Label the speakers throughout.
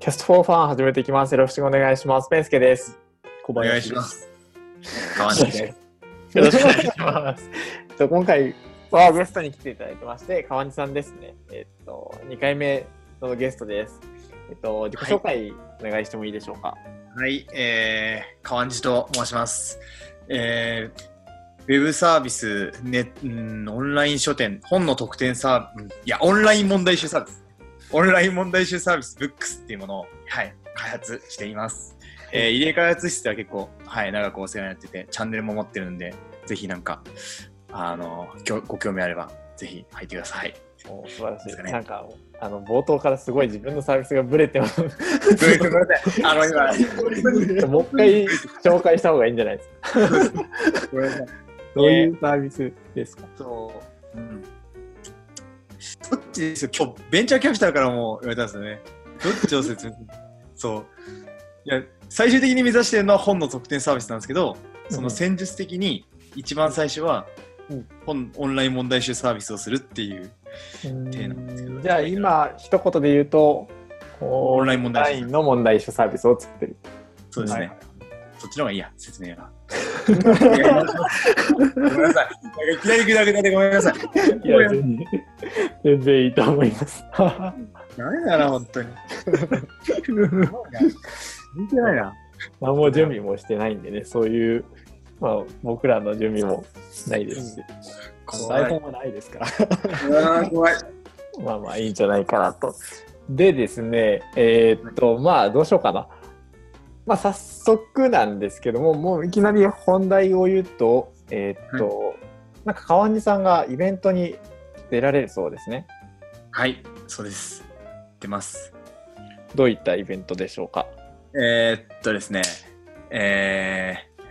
Speaker 1: キャストフォーファン始めていきます。よろしくお願いします。ペンスケです。小
Speaker 2: お願いします。川西です。
Speaker 1: よろしくお願いします。えっと今回はゲストに来ていただいてまして、川西さんですね。えっと、2回目のゲストです。えっと、自己紹介お願いしてもいいでしょうか？
Speaker 2: はい、えー、川西と申します。えー、ウェブサービス、ね、うんオンライン書店、本の特典サービス、いや、オンライン問題集サービス。オンライン問題集サービス、ブックスっていうものを、はい、開発しています。えー、入れ開発室では結構、はい、長くお世話になってて、チャンネルも持ってるんで、ぜひなんか、あの、ご興味あれば、ぜひ入ってください。
Speaker 1: お素晴らしい。
Speaker 2: ですかね
Speaker 1: なんか、あの、冒頭からすごい自分のサービスがブレてます。
Speaker 2: ごめんなさい。あの、今、
Speaker 1: もう一回紹介した方がいいんじゃないですか。
Speaker 2: ごめんなさい。
Speaker 1: どういうサービスですか、
Speaker 2: そう。うん。どっちです？よ。今日、ベンチャーキャピタルからも言われたんですよね。どっちを説明する？そう。いや、最終的に目指してるのは本の特典サービスなんですけど、その戦術的に一番最初は
Speaker 1: うん、
Speaker 2: 本、オンライン問題集サービスをするっていう、体なんですけど
Speaker 1: じゃあ今一言で言うと
Speaker 2: オンライン問題集
Speaker 1: オンラインの問題集サービスを作ってる。
Speaker 2: そうですね。
Speaker 1: はい
Speaker 2: そっちの方がいいや、説明が。ごめんなさい。なんかいきなりグダグダでごめんなさい。
Speaker 1: いや全然全然いいと思います。
Speaker 2: 何だな、本当に。見てないな。
Speaker 1: 何も準備もしてないんでね、そういう、まあ、僕らの準備もないですし、台本もないですから、
Speaker 2: 怖い。
Speaker 1: まあまあいいんじゃないかなと。でですね、えーっと、まあどうしようかな。まあ早速なんですけども、もういきなり本題を言うと、えーっと、なんか川西さんがイベントに出られるそうですね。
Speaker 2: はい、そうです。出ます。
Speaker 1: どういったイベントでしょうか？
Speaker 2: えーっとですね、えー、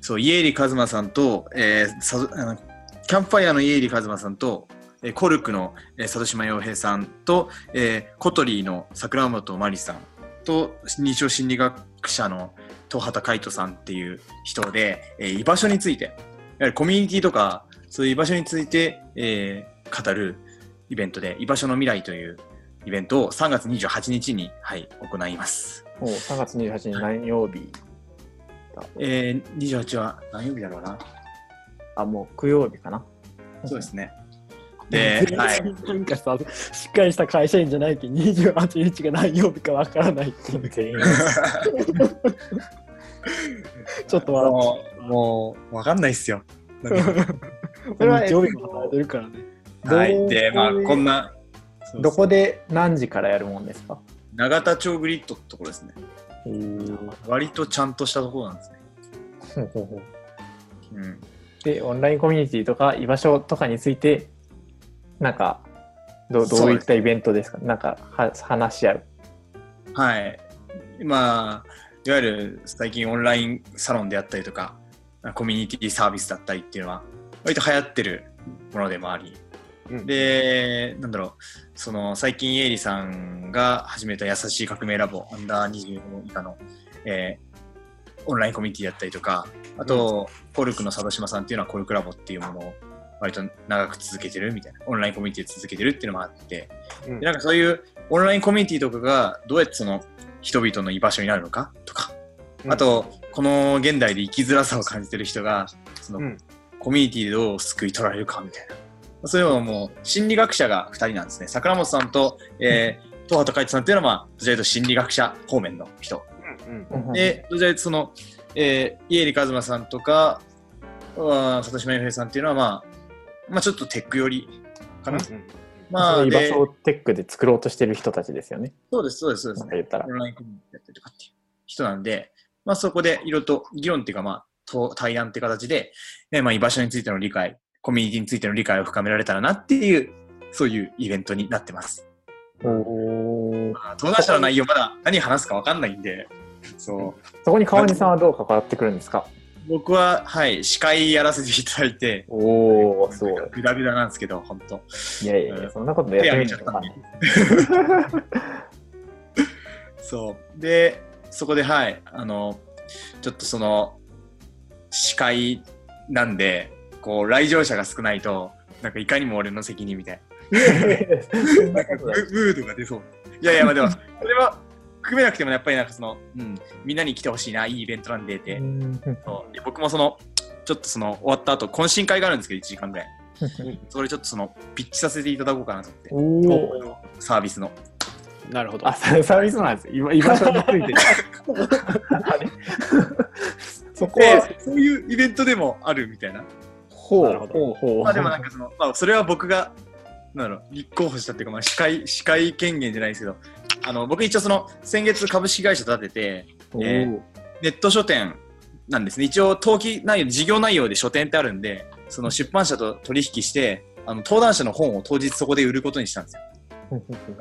Speaker 2: そう、家入一馬さんと、えー、さあのキャンプファイヤーの家入一馬さんと、えーコルクの、えー、里島洋平さんと、えーコトリーの桜本真理さんと、認証心理学者の東畑海人さんっていう人で、えー居場所について、いわゆるコミュニティとか、そういう居場所について、えー語るイベントで、居場所の未来というイベントを3月28日に、はい、行います。
Speaker 1: もう3月28日何曜日だ？
Speaker 2: えー、28は何曜日だろうな？
Speaker 1: あ、もう9曜日かな？
Speaker 2: そうですね。で、はい。
Speaker 3: なんかさ、しっかりした会社員じゃないけど、28日が何曜日かわからないっていう。
Speaker 1: 全 員
Speaker 3: ちょっと笑っ
Speaker 2: もう、もう、わかんないっすよ。なんか
Speaker 3: て。
Speaker 1: それは
Speaker 3: 日曜日も働いてるからね。
Speaker 2: はい。で、まあ、こん
Speaker 1: な。どこで何時からやるもんですか？
Speaker 2: 永田町グリッドってところですね。割とちゃんとしたところなんですね。
Speaker 1: ほうほうほう
Speaker 2: うん。
Speaker 1: で、オンラインコミュニティとか居場所とかについて、なんか、どどういったイベントですか？なんかは話し合う。
Speaker 2: はい。まあ、いわゆる最近オンラインサロンであったりとか、コミュニティサービスだったりっていうのは、割と流行ってるものでもあり、
Speaker 1: うん。
Speaker 2: で、なんだろう、その最近、エイリさんが始めた優しい革命ラボ、アンダー25以下の、えーオンラインコミュニティだったりとか、あと、コルクの佐渡島さんっていうのはコルクラボっていうものを割と長く続けてるみたいな、オンラインコミュニティで続けてるっていうのもあって、
Speaker 1: うん。
Speaker 2: でなんかそういうオンラインコミュニティとかがどうやってその人々の居場所になるのか？とか、
Speaker 1: うん。
Speaker 2: あと、この現代で生きづらさを感じてる人が、その、
Speaker 1: うん。
Speaker 2: コミュニティでどう救い取られるかみたいな。そういうのも心理学者が2人なんですね。桜本さんと、えー、東畑海人さんっていうのは、まあ、どちらかというと心理学者方面の人。で、どちらかというとその、えー、家入一馬さんとか、里島洋平さんっていうのは、まあ、まあ、ちょっとテック寄りかな。まあ、
Speaker 1: まあ、居場
Speaker 2: で
Speaker 1: 所をテックで作ろうとしてる人たちですよね。
Speaker 2: そうです、そうです、そうです
Speaker 1: なん。か言ったら
Speaker 2: オ。ンラインコミュニティやったりとかっていう人なんで、まあそこでいろいろと議論っていうかまあと対談っていう形で、ね、まあ居場所についての理解、コミュニティについての理解を深められたらなっていう、そういうイベントになってます。
Speaker 1: おー
Speaker 2: まあ登壇者の内容まだ何話すかわかんないんで、そう。
Speaker 1: そこに川西さんはどう関わってくるんですか？
Speaker 2: 僕は、はい、司会やらせていただいて、
Speaker 1: おおすごい。
Speaker 2: グダグダなんですけど、本当
Speaker 1: いやいやいや、そんなことでやってみるのかね。
Speaker 2: そう。で、そこで、はい、あの、ちょっとその、司会なんで、こう、来場者が少ないと、なんかいかにも俺の責任みたいな。なんかムムードが出そう。いやいや、まあでも、それは、含めなくてもやっぱりなんかその、うん、みんなに来てほしいないいイベントなんでって、そうで僕もそのちょっとその終わった後懇親会があるんですけど1時間ぐらいそれちょっとそのピッチさせていただこうかなと思って。サービスの。
Speaker 3: なるほど。
Speaker 1: あ、。ササービスなんですよ。居居場所について。そこ
Speaker 2: で
Speaker 1: は、
Speaker 2: そういうイベントでもあるみたいな。
Speaker 1: ほう。
Speaker 3: なるほど。
Speaker 1: ほうほう。
Speaker 2: まあでもなんかその、まあ、それは僕がなんだろう立候補したっていうか、まあ、司会司会権限じゃないですけどあの僕一応その先月株式会社立てて
Speaker 1: おー。
Speaker 2: えネット書店なんですね。一応登記内容事業内容で書店ってあるんでその出版社と取引してあの登壇者の本を当日そこで売ることにしたんですよ。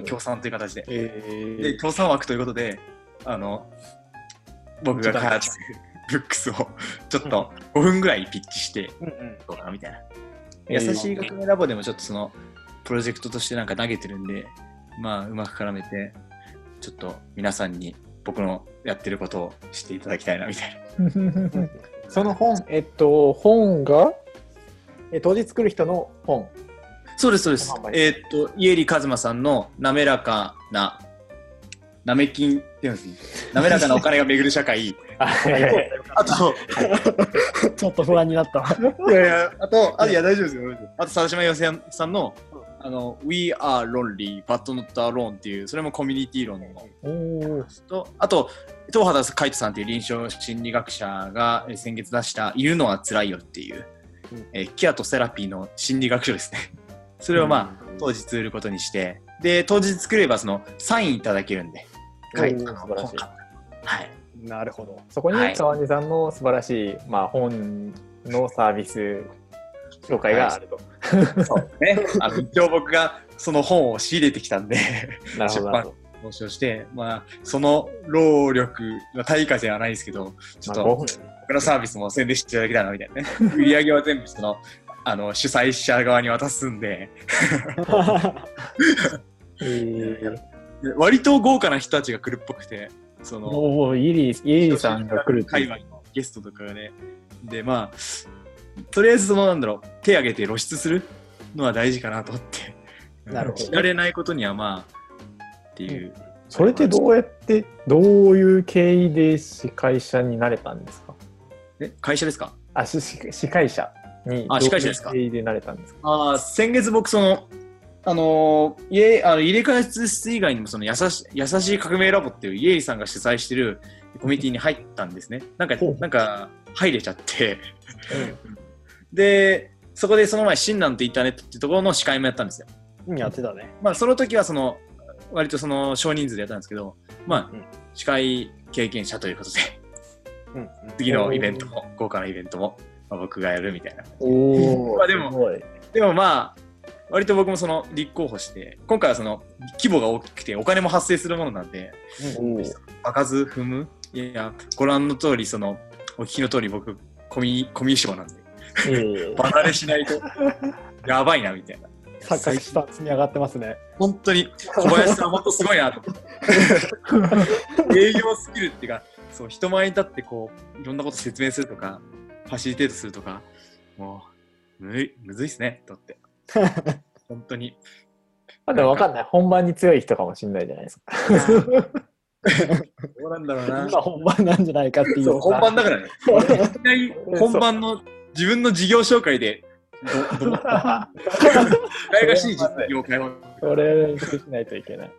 Speaker 2: 協賛という形で。
Speaker 3: え
Speaker 2: で協賛枠ということであの僕が開発するブックスをちょっと5分ぐらいピッチして。どうかなみたいな。
Speaker 1: えー。
Speaker 2: 優しい革命ラボでもちょっとそのプロジェクトとしてなんか投げてるんで、まあうまく絡めて、ちょっと皆さんに僕のやってることを知っていただきたいなみたいな。
Speaker 1: その本、えっと、本が、え当日作る人の本。
Speaker 2: そうです、そうですえーっと、家入一馬さんの滑らかな、なめ金って言うんですね。滑らかなお金が巡る社会。
Speaker 1: あ
Speaker 2: あと、
Speaker 3: ちょっと不安になったわ。
Speaker 2: いやいや、あと、あいや、大丈夫ですよ。大丈夫ですあと、佐島洋平さんの、あの、We are lonely, but not alone っていう、それもコミュニティ論のと、あと、東畑海人さんという臨床心理学者がえー先月出した、いるのは辛いよっていう、
Speaker 3: うん
Speaker 2: えーケアとセラピーの心理学書ですね。それをまあ、当日売ることにして、で、当日作れば、その、サインいただけるんで、書いたのはい。
Speaker 3: なるほど。
Speaker 1: そこに
Speaker 2: はい
Speaker 1: 沢地さんの素晴らしい、まあ、本のサービス紹介があると。
Speaker 2: そうね。あの、一応僕がその本を仕入れてきたんで、
Speaker 1: なるほどなるほど。
Speaker 2: 交渉して、まあ、その労力の対価ではないですけど、ちょっ
Speaker 1: まあ、
Speaker 2: と
Speaker 1: 5分
Speaker 2: 僕のサービスも宣伝していただけたらなみたいなね。売り上げは全部その、あの、主催者側に渡すんで、
Speaker 1: え
Speaker 2: 割と豪華な人たちが来るっぽくて、その、
Speaker 1: おお、イリー、イリーさんが来るって。
Speaker 2: 海外のゲストとかがね。で、まあ、とりあえずその、なんだろう、手挙げて露出するのは大事かなと思って。
Speaker 3: なるほど。
Speaker 2: 知られないことにはまあ、っていう。
Speaker 1: それってどうやって、どういう経緯で司会者になれたんですか？
Speaker 2: え？会社ですか？
Speaker 1: あ、しし司会者に、
Speaker 2: あ司会者ですか？
Speaker 1: どういう経緯でなれたんですか？
Speaker 2: あー先月僕その、あのー家あの入れ替え室以外にもその優し優しい革命ラボっていう家入さんが主催してるコミュニティに入ったんですね。なんかなんか入れちゃって、で、そこでその前、親鸞とインターネットっていうところの司会もやったんですよ。
Speaker 3: うんやってたね。
Speaker 2: まあ、その時はその、割とその少人数でやったんですけど、まあ、
Speaker 3: うん
Speaker 2: 司会経験者ということで、
Speaker 3: うん。
Speaker 2: 次のイベントも、豪華なイベントも、まあ、僕がやるみたいな。
Speaker 1: お
Speaker 2: まあでも。でもまあ、割と僕もその立候補して、今回はその規模が大きくてお金も発生するものなんで、開かず踏むいや、ご覧の通り、その、お聞きの通り僕、コミコミュ障なんで、
Speaker 1: ええ
Speaker 2: 離れしないと、やばいな、みたいな。
Speaker 3: 錯覚した積み上がってますね。
Speaker 2: 本当に、小林さん、本当すごいなと。営業スキルっていうか、そう、人前に立って、こう、いろんなこと説明するとか、ファシリテートするとか、もう、むいむずいっすね、とって。本当に。
Speaker 1: まあでも分かんない。本番に強い人かもしれないじゃないですか。
Speaker 2: どうなんだろうな。
Speaker 3: 今本番なんじゃないかっていう。
Speaker 2: そう、本番だからね。本番の自分の事業紹介で、ど、ど、輝 かしい実業を開放。
Speaker 1: それしないといけない。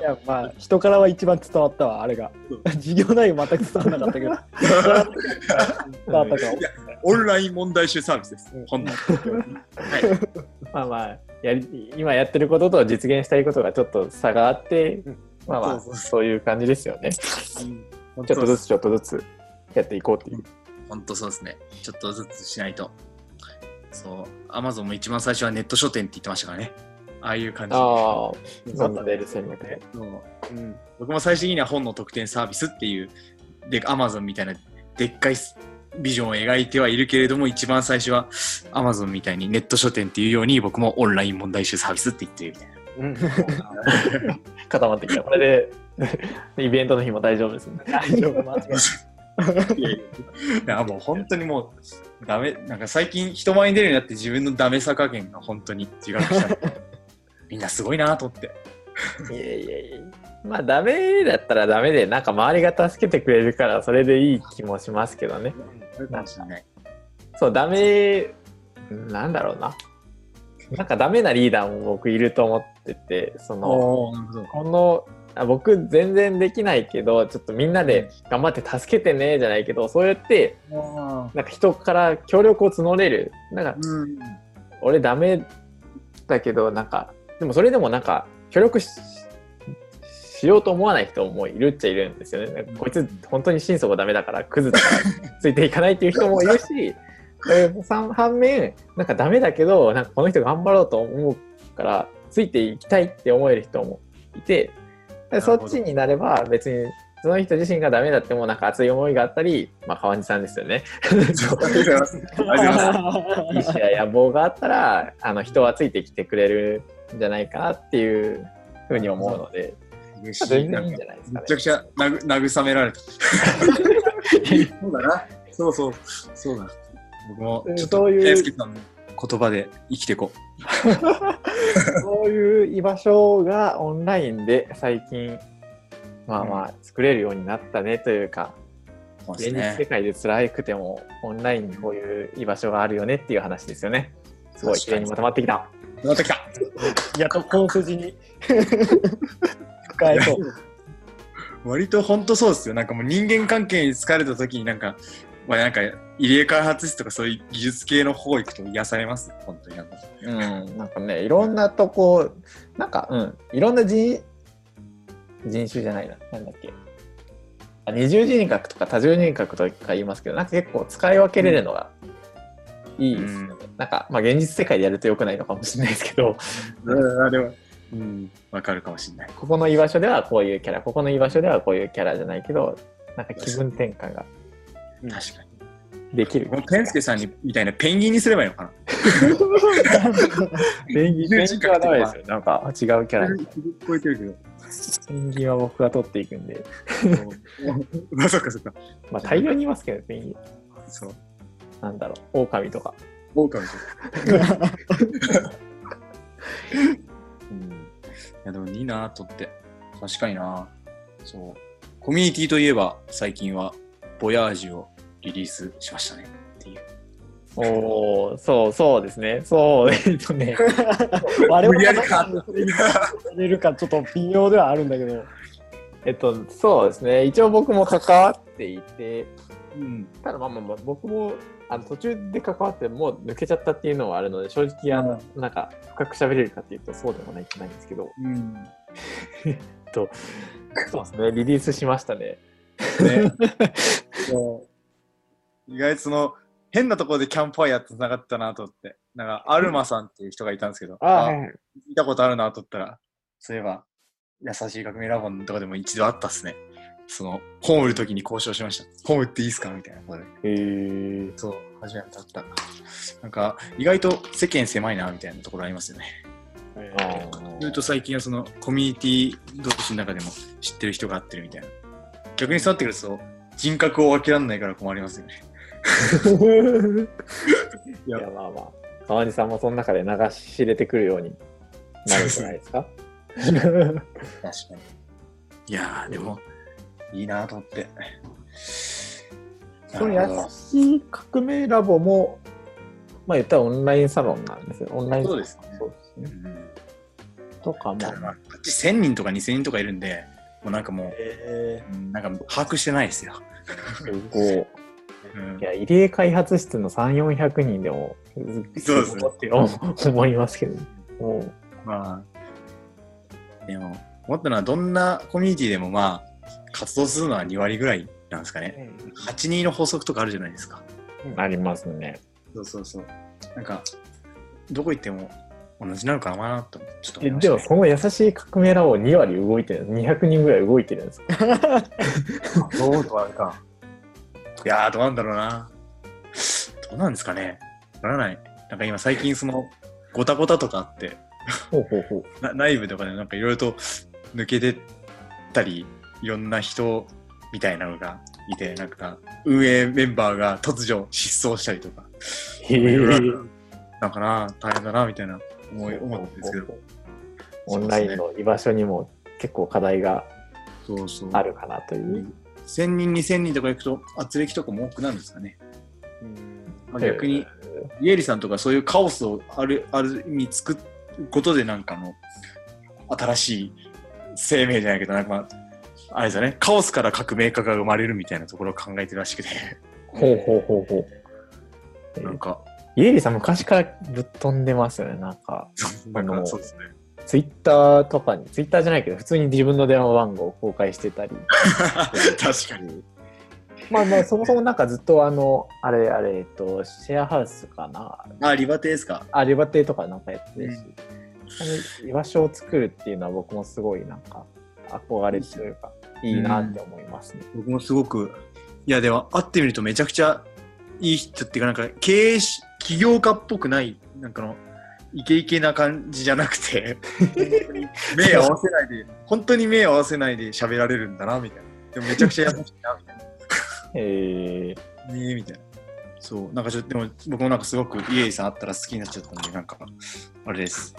Speaker 3: いや、まあ、人からは一番伝わったわ、あれが
Speaker 2: そう。
Speaker 3: 授業内容全く伝わらなかったけど。伝わったかも。
Speaker 2: オンライン問題集サービスです。本当はい。
Speaker 1: まあまあやり、今やってることと実現したいことがちょっと差があって、
Speaker 3: うん
Speaker 1: まあまあ、
Speaker 2: そう
Speaker 1: いう感じですよね。
Speaker 2: 本
Speaker 1: ちょっとずつちょっとずつやっていこうっていう。
Speaker 2: 本当そうですね。ちょっとずつしないと。そう、アマゾンも一番最初はネット書店って言ってましたからね。ああいう感じで。
Speaker 1: ああ、
Speaker 3: そう
Speaker 1: だ出る戦略で。
Speaker 2: そう
Speaker 3: うん
Speaker 2: 僕も最終的には本の特典サービスっていう、で、アマゾンみたいなでっかいビジョンを描いてはいるけれども、一番最初はアマゾンみたいにネット書店っていうように、僕もオンライン問題集サービスって言ってるみたいな。
Speaker 3: うん
Speaker 1: 固まってきた。これで、イベントの日も大丈夫ですね。
Speaker 3: 大丈夫、間違いない。
Speaker 2: いやいやもう本当にもう、ダメ、なんか最近人前に出るようになって自分のダメさ加減が本当に自覚した。みんなすごいなと思って。
Speaker 1: いやいやいや。まあ、ダメだったらダメで、なんか周りが助けてくれるから、それでいい気もしますけどね。そう、ダメ、なんだろうな。なんかダメなリーダーも僕いると思ってて、その。この、あ僕全然できないけど、ちょっとみんなで頑張って助けてね、じゃないけど、そうやって、
Speaker 2: あ
Speaker 1: なんか人から協力を募れる。なんか、
Speaker 2: うん。
Speaker 1: 俺ダメだけど、なんか、でもそれでもなんか、協力ししようと思わない人もいるっちゃいるんですよね。こいつ本当に心底ダメだから、クズだからついていかないっていう人もいるし、えー反反面、なんかダメだけど、なんかこの人頑張ろうと思うから、ついていきたいって思える人もいて、でそっちになれば別に、その人自身がダメだってもなんか熱い思いがあったり、まあ川西さんですよね。
Speaker 2: ありがとうございます。ありがとうございます。
Speaker 1: 意思や野望があったら、あの人はついてきてくれるんじゃないかなっていうふうに思うので、
Speaker 2: 嬉しい。
Speaker 1: 全然いいん
Speaker 2: なんか
Speaker 1: じゃないですかね
Speaker 2: めちゃく。ちゃなぐ慰められた。そうだな。そうそう。そうだ。僕もちょっと、
Speaker 1: そういう
Speaker 2: 大輔さんの言葉で生きていこ
Speaker 1: そういう居場所がオンラインで最近、まあまあ作れるようになったねというか、
Speaker 2: う。そう
Speaker 1: 現実世界で辛くてもオンラインにこういう居場所があるよねっていう話ですよね。すごい綺麗にまとまってきた。
Speaker 2: また来た。
Speaker 3: やっと本筋に 深えそう。
Speaker 2: 割と本当そうですよ。なんかもう人間関係に疲れた時になんか、まあなんか入江開発室とかそういう技術系の方行くと癒されます？本当に。
Speaker 1: うん、なんかね、いろんなとこ、なんか、うん、いろんな人、人種じゃないな、なんだっけ。あ二重人格とか多重人格とか言いますけど、なんか結構使い分けれるのがいいですよね。なんか、まあ現実世界でやると良くないのかもしれないですけど、
Speaker 2: うん、あれは。うん、わかるかもしれない。
Speaker 1: ここの居場所ではこういうキャラ、ここの居場所ではこういうキャラじゃないけど、なん。か気分転換が
Speaker 2: 確かに。
Speaker 1: できる。
Speaker 2: もうペンスケさんにみたいなペンギンにすればいいのかな？
Speaker 1: ペンギンペンギンはダメですよ。なんか違うキャラ。
Speaker 2: 聞こえてるけど。
Speaker 1: ペンギンは僕が取っていくんで、
Speaker 2: まあ、そっかそっか。
Speaker 1: まあ大量にいますけど、ペンギン。
Speaker 2: そう。
Speaker 1: なんだろう、狼とか。
Speaker 2: 狼とか。うん。いや、でもいいなとって。確かになそう。コミュニティといえば、最近は、ボヤージュをリリースしましたね。っていう。
Speaker 1: おお、そうそうですね。そう、えっとね。
Speaker 3: 我々がそれるかちょっと微妙ではあるんだけど。
Speaker 1: えっと、そうですね。一応僕も関わっていて、
Speaker 2: うん。
Speaker 1: ただまあまあまあ、僕もあの途中で関わってもう抜けちゃったっていうのはあるので、正直あの、なんか深く喋れるかっていうとそうでもないないんですけど、
Speaker 2: うん。
Speaker 1: そうですね。リリースしましたね。
Speaker 2: ね。意外とその、変なところでキャンプファイヤーと繋がったなと思って。なんか、アルマさんっていう人がいたんですけど、
Speaker 1: あ
Speaker 2: 見たことあるなと思ったら、そういえば、優しい革命ラボのとかでも一度あったっすね。その、ホームの時に交渉しました。ホームっていいっすかみたいなことで。
Speaker 1: へえ。
Speaker 2: そう、初めてだった。なんか、意外と世間狭いな、みたいなところありますよね。ずっと最近はその、コミュニティ同士の中でも知ってる人が合ってるみたいな。逆にそうなってくると、人格を分けられないから困りますよね。
Speaker 1: いや、まあまあ、川西さんもその中で流し入れてくるようになるんじゃないですか？
Speaker 2: 確かに。いやー、でも、いいなと思って。
Speaker 1: その優しい革命ラボも、まあ言ったらオンラインサロンなんですよ。オンラインサロン。
Speaker 2: そうですね
Speaker 1: そう
Speaker 2: ん
Speaker 1: とかも
Speaker 2: あ、あっち1000人とか2000人とかいるんで、もうなんかも
Speaker 1: え
Speaker 2: う、うんなんか把握してないですよ。
Speaker 1: ー、すごい。
Speaker 2: うん
Speaker 1: いや、入江開発室の3、400人でも、
Speaker 2: そうですね
Speaker 1: 思いますけど、もう
Speaker 2: まあ、でも、思ったのは、どんなコミュニティでもまあ、活動するのは2割ぐらいなんですかね。8人の法則とかあるじゃないですか。
Speaker 1: ありますね。
Speaker 2: そうそうそう。なんか、どこ行っても同じなのかなと、ちょっと思
Speaker 1: え
Speaker 2: いましたね
Speaker 1: でも、その優しい革命ラボ2割動いてる、200人ぐらい動いてるんですか
Speaker 2: ど うとあれか。いやー、どうなんだろうな。どうなんですかね。わからない。なんか今最近その、ごたごたとかあって、
Speaker 1: ほうほうほう。
Speaker 2: な内部とかでなんかいろいろと抜けてったり、いろんな人みたいなのがいて、なんか運営メンバーが突如失踪したりとか、
Speaker 1: へ
Speaker 2: いろい
Speaker 1: え。
Speaker 2: ろなんかな、大変だな、みたいな思い思うんですけど、
Speaker 1: オンラインの居場所にも結構課題が
Speaker 2: そうそう。
Speaker 1: あるかなという。
Speaker 2: 1000人、2000人とか行くと、圧力とかも多くなるんですかね。まあ、逆に、イエリさんとかそういうカオスをあるある意味作ることでなんかの新しい生命じゃないけどなんかまああれですよねカオスから革命家が生まれるみたいなところを考えてるらしくて
Speaker 1: ほうほうほうほう。えー
Speaker 2: なんか
Speaker 1: イエリさん昔からぶっ飛んでますよね。なんか、
Speaker 2: なんかそうですね
Speaker 1: ツイッターとかに、ツイッターじゃないけど、普通に自分の電話番号を公開してたり。
Speaker 2: 確かに
Speaker 1: まあまあ、そもそもなんかずっとあの、あれあれ、えっと、シェアハウスかな？
Speaker 2: あリバテですか？
Speaker 1: あ、リバティとかなんかやってるし、あの居場所を作るっていうのは僕もすごいなんか憧れというか、いいなって思いますね。
Speaker 2: 僕もすごくいやでも会ってみるとめちゃくちゃいい人っていうかなんか経営し起業家っぽくないなんかのイケイケな感じじゃなくて 本当に目合わせないで本当に目合わせないで喋られるんだなみたいな。でもめちゃくちゃ優しいなみたいな。
Speaker 1: えー、
Speaker 2: ねえみたいな。そうなんかちょっとでも僕もなんかすごくイエイさんあったら好きになっちゃったんでなんかあれです。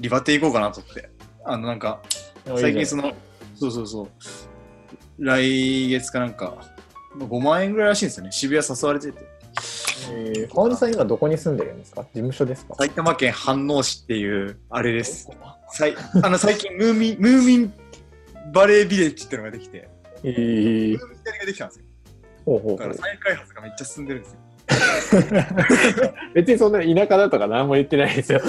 Speaker 2: リバティ行こうかなと思って。あのなんか最近そのそうそうそう。来月かなんかまあ5万円ぐらいらしいんですよね。渋谷誘われてて
Speaker 1: えー、川根さん今どこに住んでるんですか？事務所ですか？
Speaker 2: 埼玉県飯能市っていうあれです。さいあの最近ムーミンムーミンバレービレッジっていうのができて。
Speaker 1: えー、
Speaker 2: ムーミン谷ができたんですよ。
Speaker 1: ほうほうほう。
Speaker 2: だから再開発がめっちゃ進んでるんですよ。
Speaker 1: 別にそんな田舎だとか何も言ってないですよ。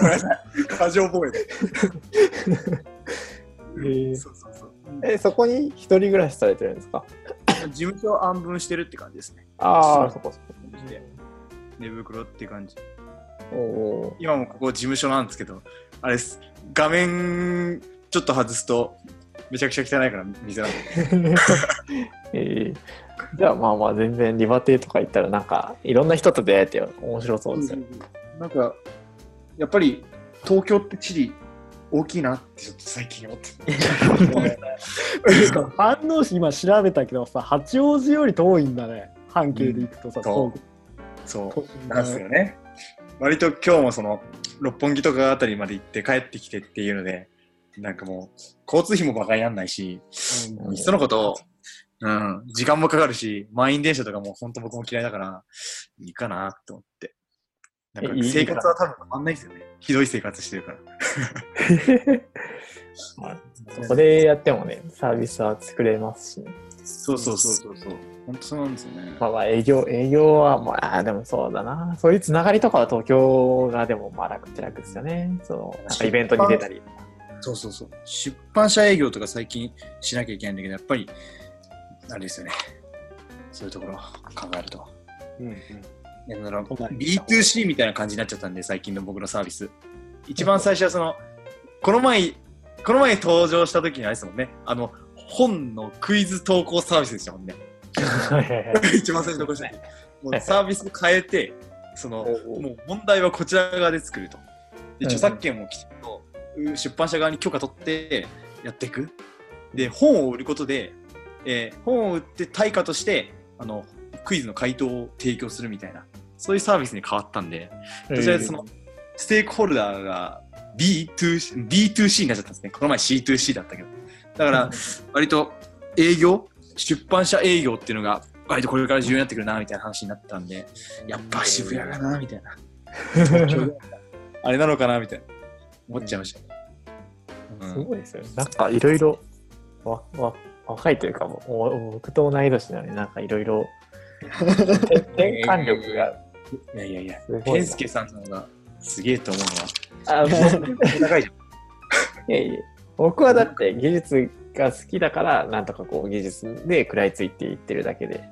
Speaker 2: ごめんなさい過剰防衛。で
Speaker 1: えー。
Speaker 2: そうそうそう。
Speaker 1: え、そこに一人暮らしされてるんですか？
Speaker 2: 事務所を安分してるって感じですね
Speaker 1: ああ、そこそこ。
Speaker 2: 寝袋っていう感じ
Speaker 1: おお
Speaker 2: 今もここ事務所なんですけどあれです画面ちょっと外すとめちゃくちゃ汚いから水なんで
Speaker 1: ー。えー、じゃあまあまあ全然リバティとか行ったらなんかいろんな人と出会えて面白そうですよね。
Speaker 2: なんかやっぱり東京って地理大きいなってちょっと最近思って
Speaker 3: 反応市今調べたけどさ、八王子より遠いんだね。半径で行くとさ、
Speaker 2: そう
Speaker 3: 遠
Speaker 2: そう
Speaker 3: く
Speaker 2: なんですよね割と今日もその六本木とかあたりまで行って帰ってきてっていうのでなんかもう交通費もバカになんないし
Speaker 1: うん
Speaker 2: いっそのこと、うん、時間もかかるし、満員電車とかも本当僕も嫌いだから、いいかなと思って。なんか生活は多分変わんないですよね。ひどい生活してるから。
Speaker 1: まあそこでやってもね、サービスは作れますしね。
Speaker 2: そうそうそうそうそう。本当そうなんですよね。
Speaker 1: まあまあ営業、営業はまあ、でもそうだな。そういうつながりとかは東京がでもまあ楽っちゃ楽ですよね。そう、なんかイベントに出たり。
Speaker 2: そうそうそう。出版社営業とか最近しなきゃいけないんだけど、やっぱり、あれですよね。そういうところを考えると。
Speaker 3: うんうん
Speaker 2: だから
Speaker 3: 都内
Speaker 2: B2C みたいな感じになっちゃったんで、最近の僕のサービス。一番最初はその、この前、この前登場した時にあれですもんね、あの、本のクイズ投稿サービスでしたもんね。一番最初のした時もうサービスを変えて、その、もう問題はこちら側で作ると。で、
Speaker 1: うん
Speaker 2: 著作権もきちんとう出版社側に許可取ってやっていく。で、本を売ることで、えー本を売って対価として、あの、クイズの回答を提供するみたいな、そういうサービスに変わったんで、というとその、ステークホルダーが B2C, B2C になっちゃったんですね。この前 C2C だったけど。だから、割と営業、出版社営業っていうのが、割とこれから重要になってくるな、みたいな話になったんで、やっぱ渋谷がな、みたいな。あれなのかな、みたいな。思っちゃいました。
Speaker 1: すごいですよね。なんかいろいろ若いというかもう僕と同い年なのになんかいろいろ 転換力が
Speaker 2: いやいやいや健介さんの方がすげえと思う
Speaker 1: あ
Speaker 2: のは、高 いじゃん。
Speaker 1: いやいや僕はだって技術が好きだからなんとかこう技術で食らいついていってるだけで。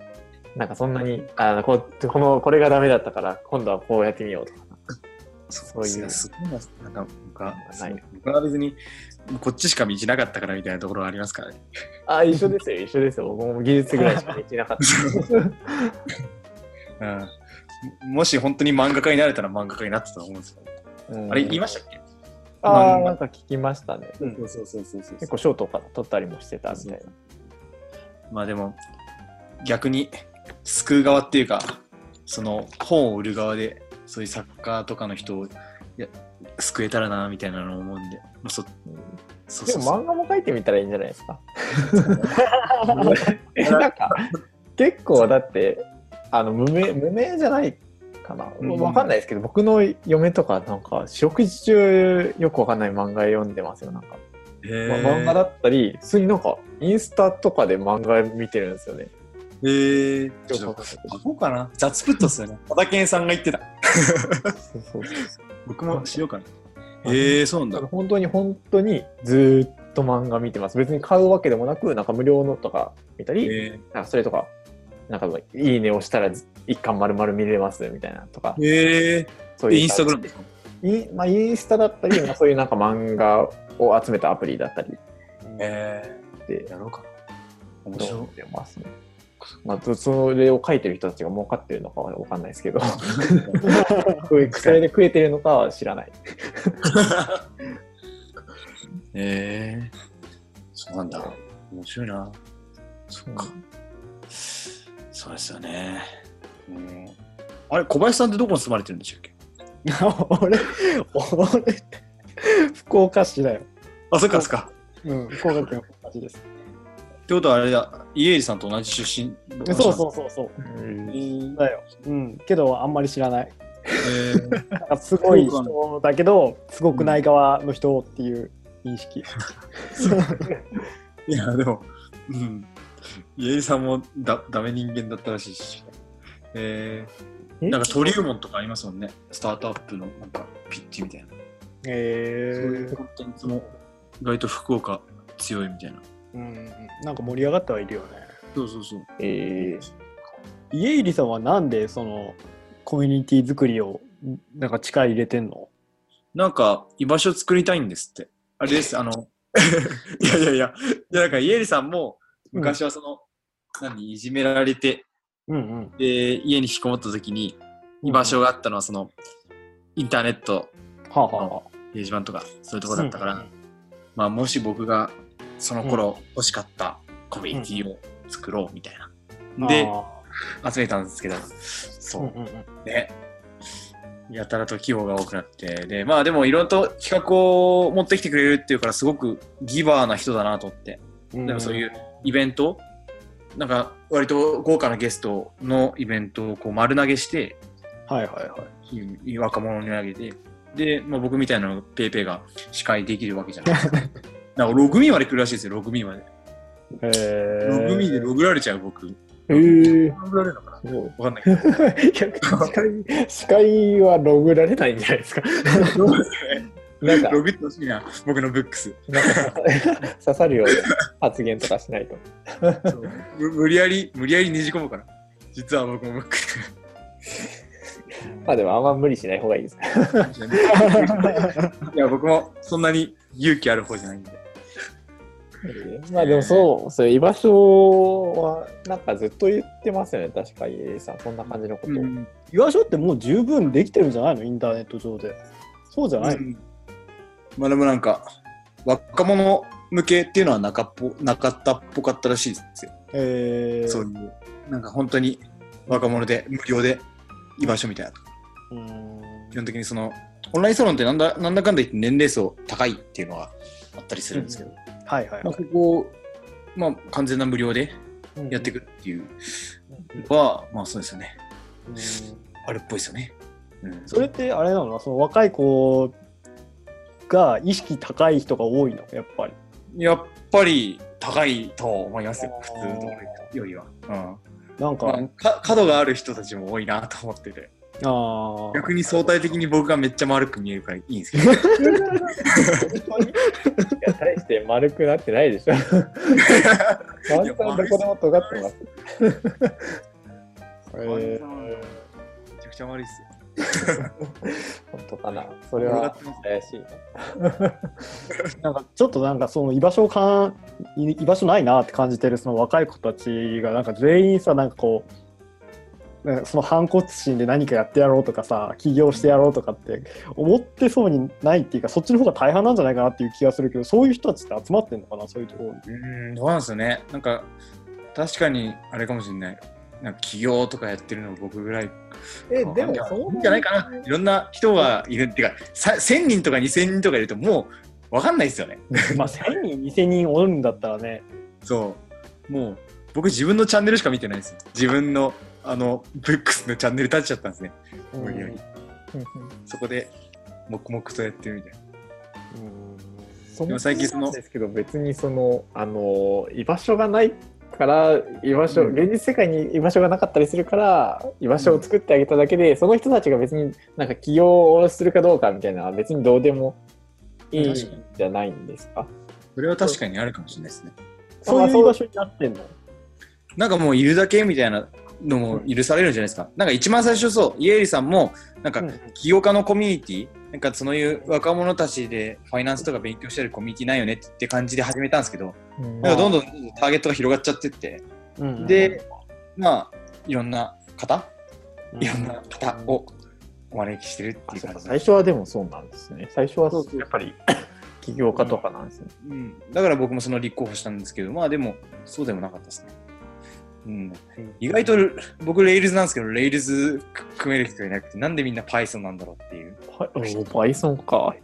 Speaker 1: なんかそんなにあこうこのこれがダメだったから今度はこうやってみようとか。
Speaker 2: そう
Speaker 1: いう。
Speaker 2: すごいな、なんか僕は、
Speaker 1: ない。
Speaker 2: 僕は別に、こっちしか道なかったからみたいなところはありますからね。
Speaker 1: あ一緒ですよ一緒ですよ。僕も技術ぐらいしかできなかった。
Speaker 2: うん、もし本当に漫画家になれたら漫画家になってたと思うんですよ。
Speaker 1: うん。
Speaker 2: あれ言いましたっけ？
Speaker 1: ああなんか聞きましたね。
Speaker 2: そうそうそうそうそう。
Speaker 1: 結構賞とか取ったりもしてたみたいな。
Speaker 2: まあでも、逆に救う側っていうか、その本を売る側で、そういう作家とかの人をや救えたらなみたいなのを思うんで、まあ、そそう
Speaker 1: で
Speaker 2: そうそう。
Speaker 1: も漫画も描いてみたらいいんじゃないですか？なんか結構だってあの無名無名じゃないかな、
Speaker 2: うん
Speaker 1: わかんないですけど僕の嫁とかなんか四六時中よくわかんない漫画読んでますよなんか、まあ漫画だったり普通になんかインスタとかで漫画見てるんですよね。
Speaker 2: えー、ちょっと書こうかな。雑プットっすよね。小田健さんが言ってた。
Speaker 1: そうそう
Speaker 2: 僕もしようかな。えー、そうなんだ。
Speaker 1: 本当に本当にずーっと漫画見てます。別に買うわけでもなく、なんか無料のとか見たり、
Speaker 2: え
Speaker 1: なんかそれとか、なんかいいね押したら一巻丸々見れますみたいなとか、
Speaker 2: ー、えー、
Speaker 1: そういう
Speaker 2: インスタグラム
Speaker 1: 感
Speaker 2: ですか？
Speaker 1: じインまあ、インスタだったり、まあ、そういうなんか漫画を集めたアプリだったり
Speaker 2: え
Speaker 1: で
Speaker 2: ー、やろうかな。面
Speaker 1: 読
Speaker 2: 白
Speaker 1: んでますね。まあ、それを書いてる人たちが儲かってるのかは分かんないですけど、そういうそれで食えてるのかは知らない。
Speaker 2: い。えー、そうなんだ。面白いな。そっか。そうですよね。うん、あれ、小林さんってどこに住まれてるんでしたっけ？
Speaker 3: 俺、俺福岡市だよ。
Speaker 2: あ、そっかそっか。
Speaker 3: うん、福岡県福岡市です。
Speaker 2: ってことはあれだ、家入さんと同じ出身？
Speaker 3: そうそうそうそう。
Speaker 1: うん
Speaker 3: だよ。うん、けどあんまり知らない。
Speaker 2: えー、
Speaker 3: なんかすごい人だけど、すごくない側の人っていう認識。
Speaker 2: いや、でも、うん。家入さんもだダメ人間だったらしいし。えー、
Speaker 1: え？
Speaker 2: なんか登竜門とかありますもんね。スタートアップのなんかピッチみたいな。
Speaker 3: え
Speaker 2: そういうコンテンツも意外と福岡強いみたいな。
Speaker 3: うん、なんか盛り上がってはいるよね。
Speaker 2: そうそうそう。
Speaker 1: えー
Speaker 3: 家入さんはなんでそのコミュニティ作りをなんか力入れてんの？
Speaker 2: なんか居場所作りたいんですって。あれです、あの、いやいやいや、いやなんか家入さんも昔はその、何、いじめられて、
Speaker 3: うんうん。
Speaker 2: で、家に引きこもった時に居場所があったのはその、インターネット、
Speaker 3: はあ、はあはあ、
Speaker 2: 掲示板とかそういうところだったから、
Speaker 3: うん
Speaker 2: まあもし僕がその頃欲しかったコミュニティを作ろうみたいな。で、
Speaker 3: あ
Speaker 2: 集めたんですけど、
Speaker 3: ー
Speaker 2: そう。
Speaker 3: うんうんうん。
Speaker 2: ね。やたらと器用が多くなって、で、まあでもいろいろと企画を持ってきてくれるっていうからすごくギバーな人だなと思って、
Speaker 3: うん。
Speaker 2: なんかそういうイベント、なんか割と豪華なゲストのイベントをこう丸投げして、
Speaker 3: はいはいはい。
Speaker 2: い若者に投げて、で、まあ、僕みたいなのペーペーが司会できるわけじゃないですか。なんかログミーまで来るらしいですよ、ログミーまで。
Speaker 3: えー、
Speaker 2: ログミーでログられちゃう僕。
Speaker 1: えー
Speaker 2: ログられるのかな？わかんないけど。
Speaker 1: いや司会司会はログられないんじゃないですか。
Speaker 2: そうですね。
Speaker 1: なんか
Speaker 2: ログってほしいな、僕のブックス。
Speaker 1: なんか 刺さるような発言とかしないと。
Speaker 2: む無理やり、無理やりねじ込むから。実は僕もブックス。
Speaker 1: まあでもあんま無理しない方がいいです。
Speaker 2: いや、僕もそんなに勇気ある方じゃないんで。
Speaker 1: まあでもそう、そう居場所はなんかずっと言ってますよね、確か家入さん、そんな感じのこと。
Speaker 3: 居場所ってもう十分できてるんじゃないの？インターネット上で。そうじゃない、
Speaker 2: うんまあでもなんか、若者向けっていうのはなかっぽなかったっぽかったらしいですよ。
Speaker 3: えー、
Speaker 2: そういう、なんか本当に若者で無料で居場所みたいな。
Speaker 3: うーん
Speaker 2: 基本的にその、オンラインサロンってなんだなんだかんだ言って年齢層高いっていうのがあったりするんですけど、
Speaker 3: はいはい
Speaker 2: まあ、
Speaker 3: はい。
Speaker 2: ここ、まあ完全な無料でやっていくっていうのは、まあそうですよね。
Speaker 3: うん
Speaker 2: あるっぽいですよね。うん、
Speaker 3: それってあれなの？その若い子が意識高い人が多いの？やっぱり。
Speaker 2: やっぱり高いと思いますよ、普通のよりは。うん
Speaker 3: なんか、
Speaker 2: まあ、か角がある人たちも多いなと思ってて
Speaker 3: ああ。
Speaker 2: 逆に相対的に僕がめっちゃ丸く見えるからいいんですけど
Speaker 1: いや、大して丸くなってないでしょ。ワンさんどこでも尖ってます。
Speaker 3: えー
Speaker 2: めちゃくちゃ悪いっすよ
Speaker 1: 本当かな。それは怪しいな。
Speaker 3: なんかちょっとなんかその居場所をかん居居場所ないなって感じてるその若い子たちがなんか全員さなんかこうなんかその反骨心で何かやってやろうとかさ起業してやろうとかって思ってそうにないっていうかそっちの方が大半なんじゃないかなっていう気がするけどそういう人たちって集まってんのかなそういうところに。
Speaker 2: うんどうなんですよねなんか確かにあれかもしれないなんか起業とかやってるの僕ぐらい
Speaker 1: え、でもそ
Speaker 2: いいんじゃないかな。いろんな人がいるっていうか、さ1000人とか2000人とかいるともう分かんないですよね。
Speaker 3: まあ1000人2000人おるんだったらね
Speaker 2: そう。もう僕自分のチャンネルしか見てないですよ。自分のあの、ブックスのチャンネル立っちゃったんですね。
Speaker 3: うん
Speaker 2: そこで黙々とやってるみたいな。
Speaker 1: そ
Speaker 2: でも最近その
Speaker 1: ですけど別にそのあの居場所がないから居場所、
Speaker 2: うん。
Speaker 1: 現実世界に居場所がなかったりするから居場所を作ってあげただけで、その人たちが別になんか起業をするかどうかみたいなのは別にどうでもいいんじゃないんですか？
Speaker 2: それは確かにあるかもしれないですね。
Speaker 3: そういう場所になってんの？
Speaker 2: なんかもういるだけみたいなのも許されるんじゃないですか。なんか一番最初そう、イエリさんも、なんか
Speaker 3: うん。
Speaker 2: 起業家のコミュニティ、なんかそういう若者たちでファイナンスとか勉強してるコミュニティないよねって感じで始めたんですけど、
Speaker 1: うん。
Speaker 2: なんかどんどんターゲットが広がっちゃってって、
Speaker 3: うん
Speaker 2: で、まあ、いろんな方、
Speaker 3: うん。
Speaker 2: いろんな方をお招きしてるっていう感じ。
Speaker 1: 最初はでもそうなんですね。最初はやっぱり起業家とかなんですね、
Speaker 2: うん、だから僕もその立候補したんですけど、まあでも、そうでもなかったですね。うん、意外と僕、レイルズなんですけど、レイルズ組める人がいなくて、なんでみんな Python なんだろうっていう。
Speaker 1: Python か。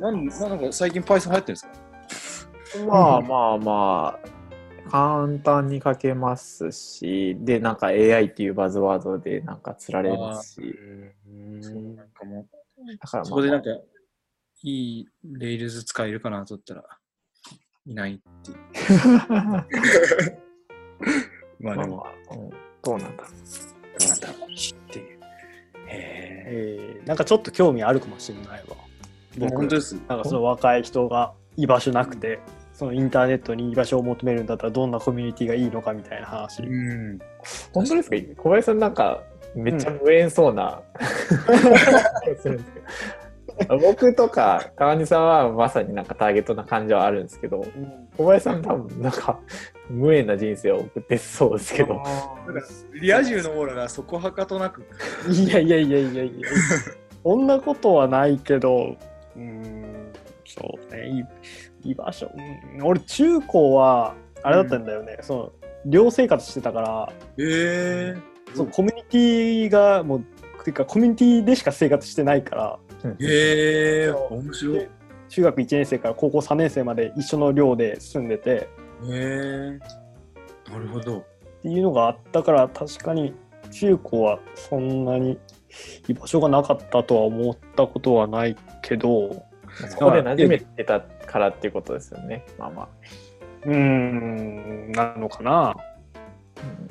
Speaker 2: なんなんか最近 Python 流行ってるんですか？
Speaker 1: まあまあまあ、簡単に書けますし、で、なんか AI っていうバズワードでなんか釣られますし、
Speaker 2: そうなんかもう、
Speaker 1: だからまあ、
Speaker 2: そこでなんか、いいレイルズ使えるかなと思ったら、いないっていう。まあでも、
Speaker 1: まあまあ、うん、どうなんだろ
Speaker 2: どうなんだろうっていう。へ
Speaker 3: えーなんかちょっと興味あるかもしれないわ
Speaker 2: え。本当です？
Speaker 3: なんかその若い人が居場所なくてそのインターネットに居場所を求めるんだったらどんなコミュニティがいいのかみたいな話、
Speaker 2: うん。
Speaker 1: う。本当ですか？小林さんなんか、めっちゃ無縁そうな、するんですけど。僕とか川西さんはまさになんかターゲットな感じはあるんですけど小林さん多分なんか無縁な人生を送ってそうですけど。
Speaker 2: リア充のオーラがそこはかとなく。
Speaker 3: いやいやいやいやいや。そんなことはないけど。うーん。そうね。い居場所、うん。俺中高はあれだったんだよね、その寮生活してたから。
Speaker 2: へえ。
Speaker 3: そうコミュニティがもうていうかコミュニティでしか生活してないから
Speaker 2: へえ。面白い。へ
Speaker 3: 中学1年生から高校3年生まで一緒の寮で住んでて
Speaker 2: え。なるほど。
Speaker 3: っていうのがあったから確かに中高はそんなに居場所がなかったとは思ったことはないけど
Speaker 1: そこで馴染めてたからっていうことですよねまあまあ、
Speaker 3: うーんなのかな、
Speaker 1: うん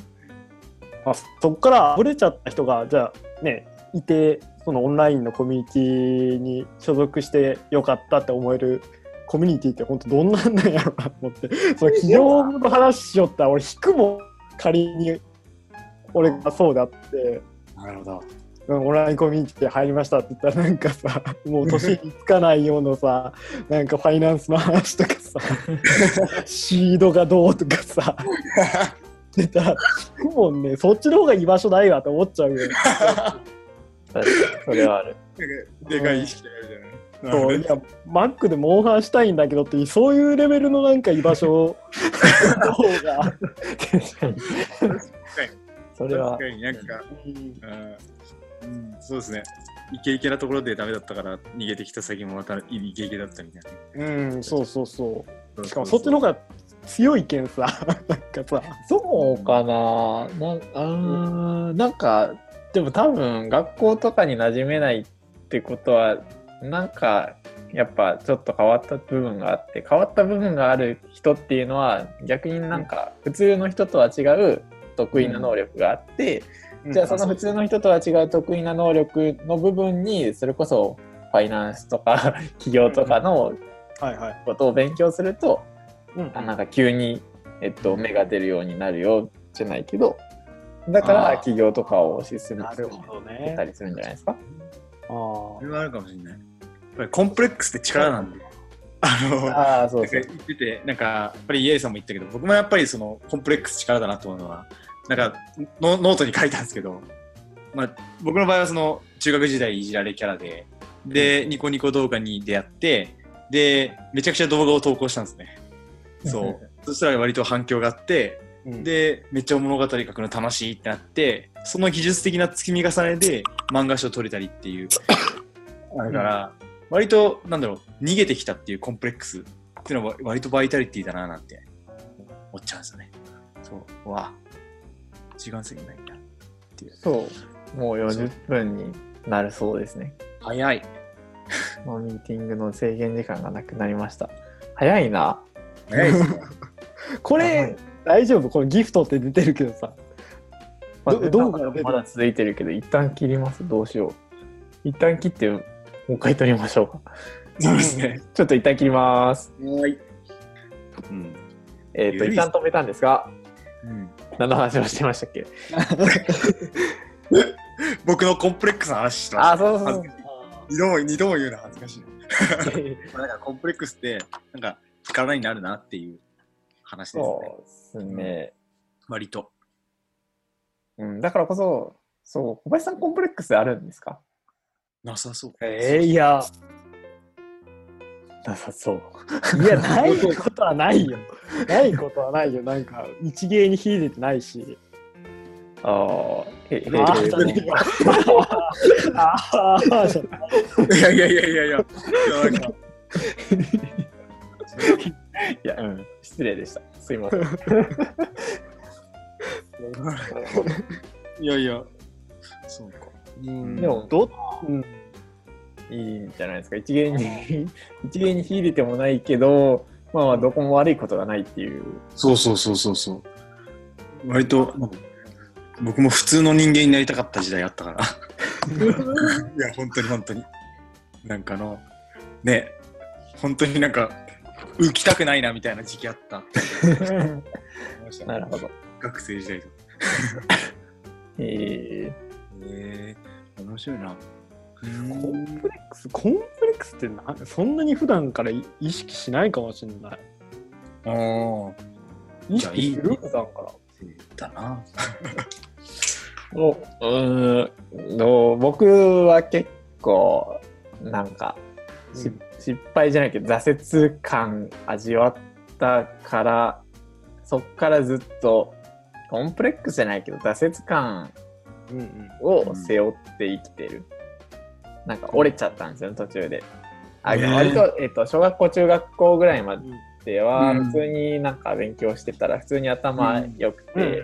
Speaker 3: まあ、そこからあふれちゃった人がじゃあねいてそのオンラインのコミュニティに所属してよかったって思えるコミュニティって本当どんなんなんやろうなと思って その企業の話しよったら俺引くもん仮に俺がそうであって。
Speaker 2: なるほど。
Speaker 3: うんオンラインコミュニティ入りましたって言ったらなんかさ もう年につかないようなさなんかファイナンスの話とかさシードがどうとかさ 出たら引くもんねそっちの方が居場所ないわと思っちゃうよ
Speaker 1: それはある。
Speaker 2: でかい意識があるじゃない。
Speaker 3: そういやマックでモンハンしたいんだけどってそういうレベルのなんか居場所。の方が、
Speaker 1: 確かに。それは。
Speaker 2: 確かになんか、
Speaker 3: うん。
Speaker 2: うん、そうですね。イケイケなところでダメだったから逃げてきた先もまたイケイケだったみたいな。
Speaker 3: うん、そうそうそう。
Speaker 2: し
Speaker 3: しかもそっちの方が強いけんさ。なんかさ
Speaker 1: そうかな。なんあーなんかでも多分学校とかに馴染めないってことはなんかやっぱちょっと変わった部分があって変わった部分がある人っていうのは逆になんか普通の人とは違う得意な能力があって、じゃあその普通の人とは違う得意な能力の部分にそれこそファイナンスとか企業とかの
Speaker 3: はいはい、
Speaker 1: ことを勉強すると
Speaker 3: うん
Speaker 1: あなんか急に、えっと、芽が出るようになるよじゃないけどだから企業とかを推し進め
Speaker 3: なるほどね
Speaker 1: たりするんじゃないですか？
Speaker 3: あ
Speaker 2: それはあるかもしれない。やっぱりコンプレックスって力なんで。あの、
Speaker 1: ああ、そ
Speaker 2: なんか言ってて、なんか、やっぱりイエイさんも言ったけど、僕もやっぱりそのコンプレックス力だなと思うのは、なんかノノートに書いたんですけど、まあ、僕の場合はその中学時代いじられキャラで、で、ニコニコ動画に出会って、で、めちゃくちゃ動画を投稿したんですね。そう。そしたら割と反響があって、
Speaker 3: うん
Speaker 2: で、めっちゃ物語書くの楽しいってなって、その技術的な積み重ねで漫画賞取れたりっていう。だから、割と、なんだろう、逃げてきたっていうコンプレックスっていうのは割とバイタリティだななんて思っちゃうんですよね。そう。うわ時間過ぎないんだ。っていう。
Speaker 1: そう。もう40分になるそうですね。
Speaker 2: 早い。
Speaker 1: もうミーティングの制限時間がなくなりました。早いな。
Speaker 2: 早いですね。
Speaker 3: これ大丈夫？これギフトって出てるけどさど
Speaker 1: まあ
Speaker 3: どうから出て
Speaker 1: まだ続いてるけど、一旦切ります？どうしよう。一旦切って、もう一回取りましょうか。
Speaker 2: そうですね。
Speaker 1: ちょっと一旦切ります。
Speaker 2: はい。うん。
Speaker 1: えっ、と、一旦止めたんですが、
Speaker 2: うん、
Speaker 1: 何の話をしてましたっけ？
Speaker 2: 僕のコンプレックスの話して
Speaker 1: あ、
Speaker 2: ま
Speaker 1: そうそうそう。
Speaker 2: 二度も、二度も言うの恥ずかしい。なんかコンプレックスって、なんか力になるなっていう話ですね。
Speaker 1: そうですね。
Speaker 2: 割と。
Speaker 1: うん、だからこそ、そう、小林さんコンプレックスあるんですか？
Speaker 2: なさそう。
Speaker 3: えー、いや
Speaker 1: なさそう。
Speaker 3: いやないことはないよないことはないよなんか一芸に秀でてないし
Speaker 1: ああ、へ、へ、へ、
Speaker 3: あー
Speaker 1: へ
Speaker 3: あーじゃ
Speaker 2: いやいやいやいやいや。いやなんか
Speaker 1: いや、うん、失礼でした。すいません。
Speaker 2: いやいや。そうか。
Speaker 3: うん
Speaker 1: でも
Speaker 3: ど、うん、
Speaker 1: いいんじゃないですか。一芸に、一芸に秀でてもないけど、まあまあ、どこも悪いことがないっていう。
Speaker 2: そうそうそうそうそう。割と、僕も普通の人間になりたかった時代あったから。いや、本当に本当に。なんかあの、ね、本当になんか、浮きたくないなみたいな時期あった。
Speaker 1: なるほど。
Speaker 2: 学生時代とか。
Speaker 1: え
Speaker 2: えー、面白いな。
Speaker 3: コンプレックスコンプレックスってなそんなに普段からい意識しないかもしれない
Speaker 2: ああ、
Speaker 3: 意識する？普段から
Speaker 2: だな。
Speaker 1: ー、おうーんの僕は結構、なんか、し失敗じゃないけど、挫折感味わったから、そっからずっと、コンプレックスじゃないけど、挫折感
Speaker 3: うんうん。
Speaker 1: を背負って生きてる。なんか折れちゃったんですよね、途中で。あ、
Speaker 2: へー
Speaker 1: 割と、えっと、小学校、中学校ぐらいまでは、
Speaker 2: うん。
Speaker 1: 普通になんか勉強してたら、普通に頭良くて、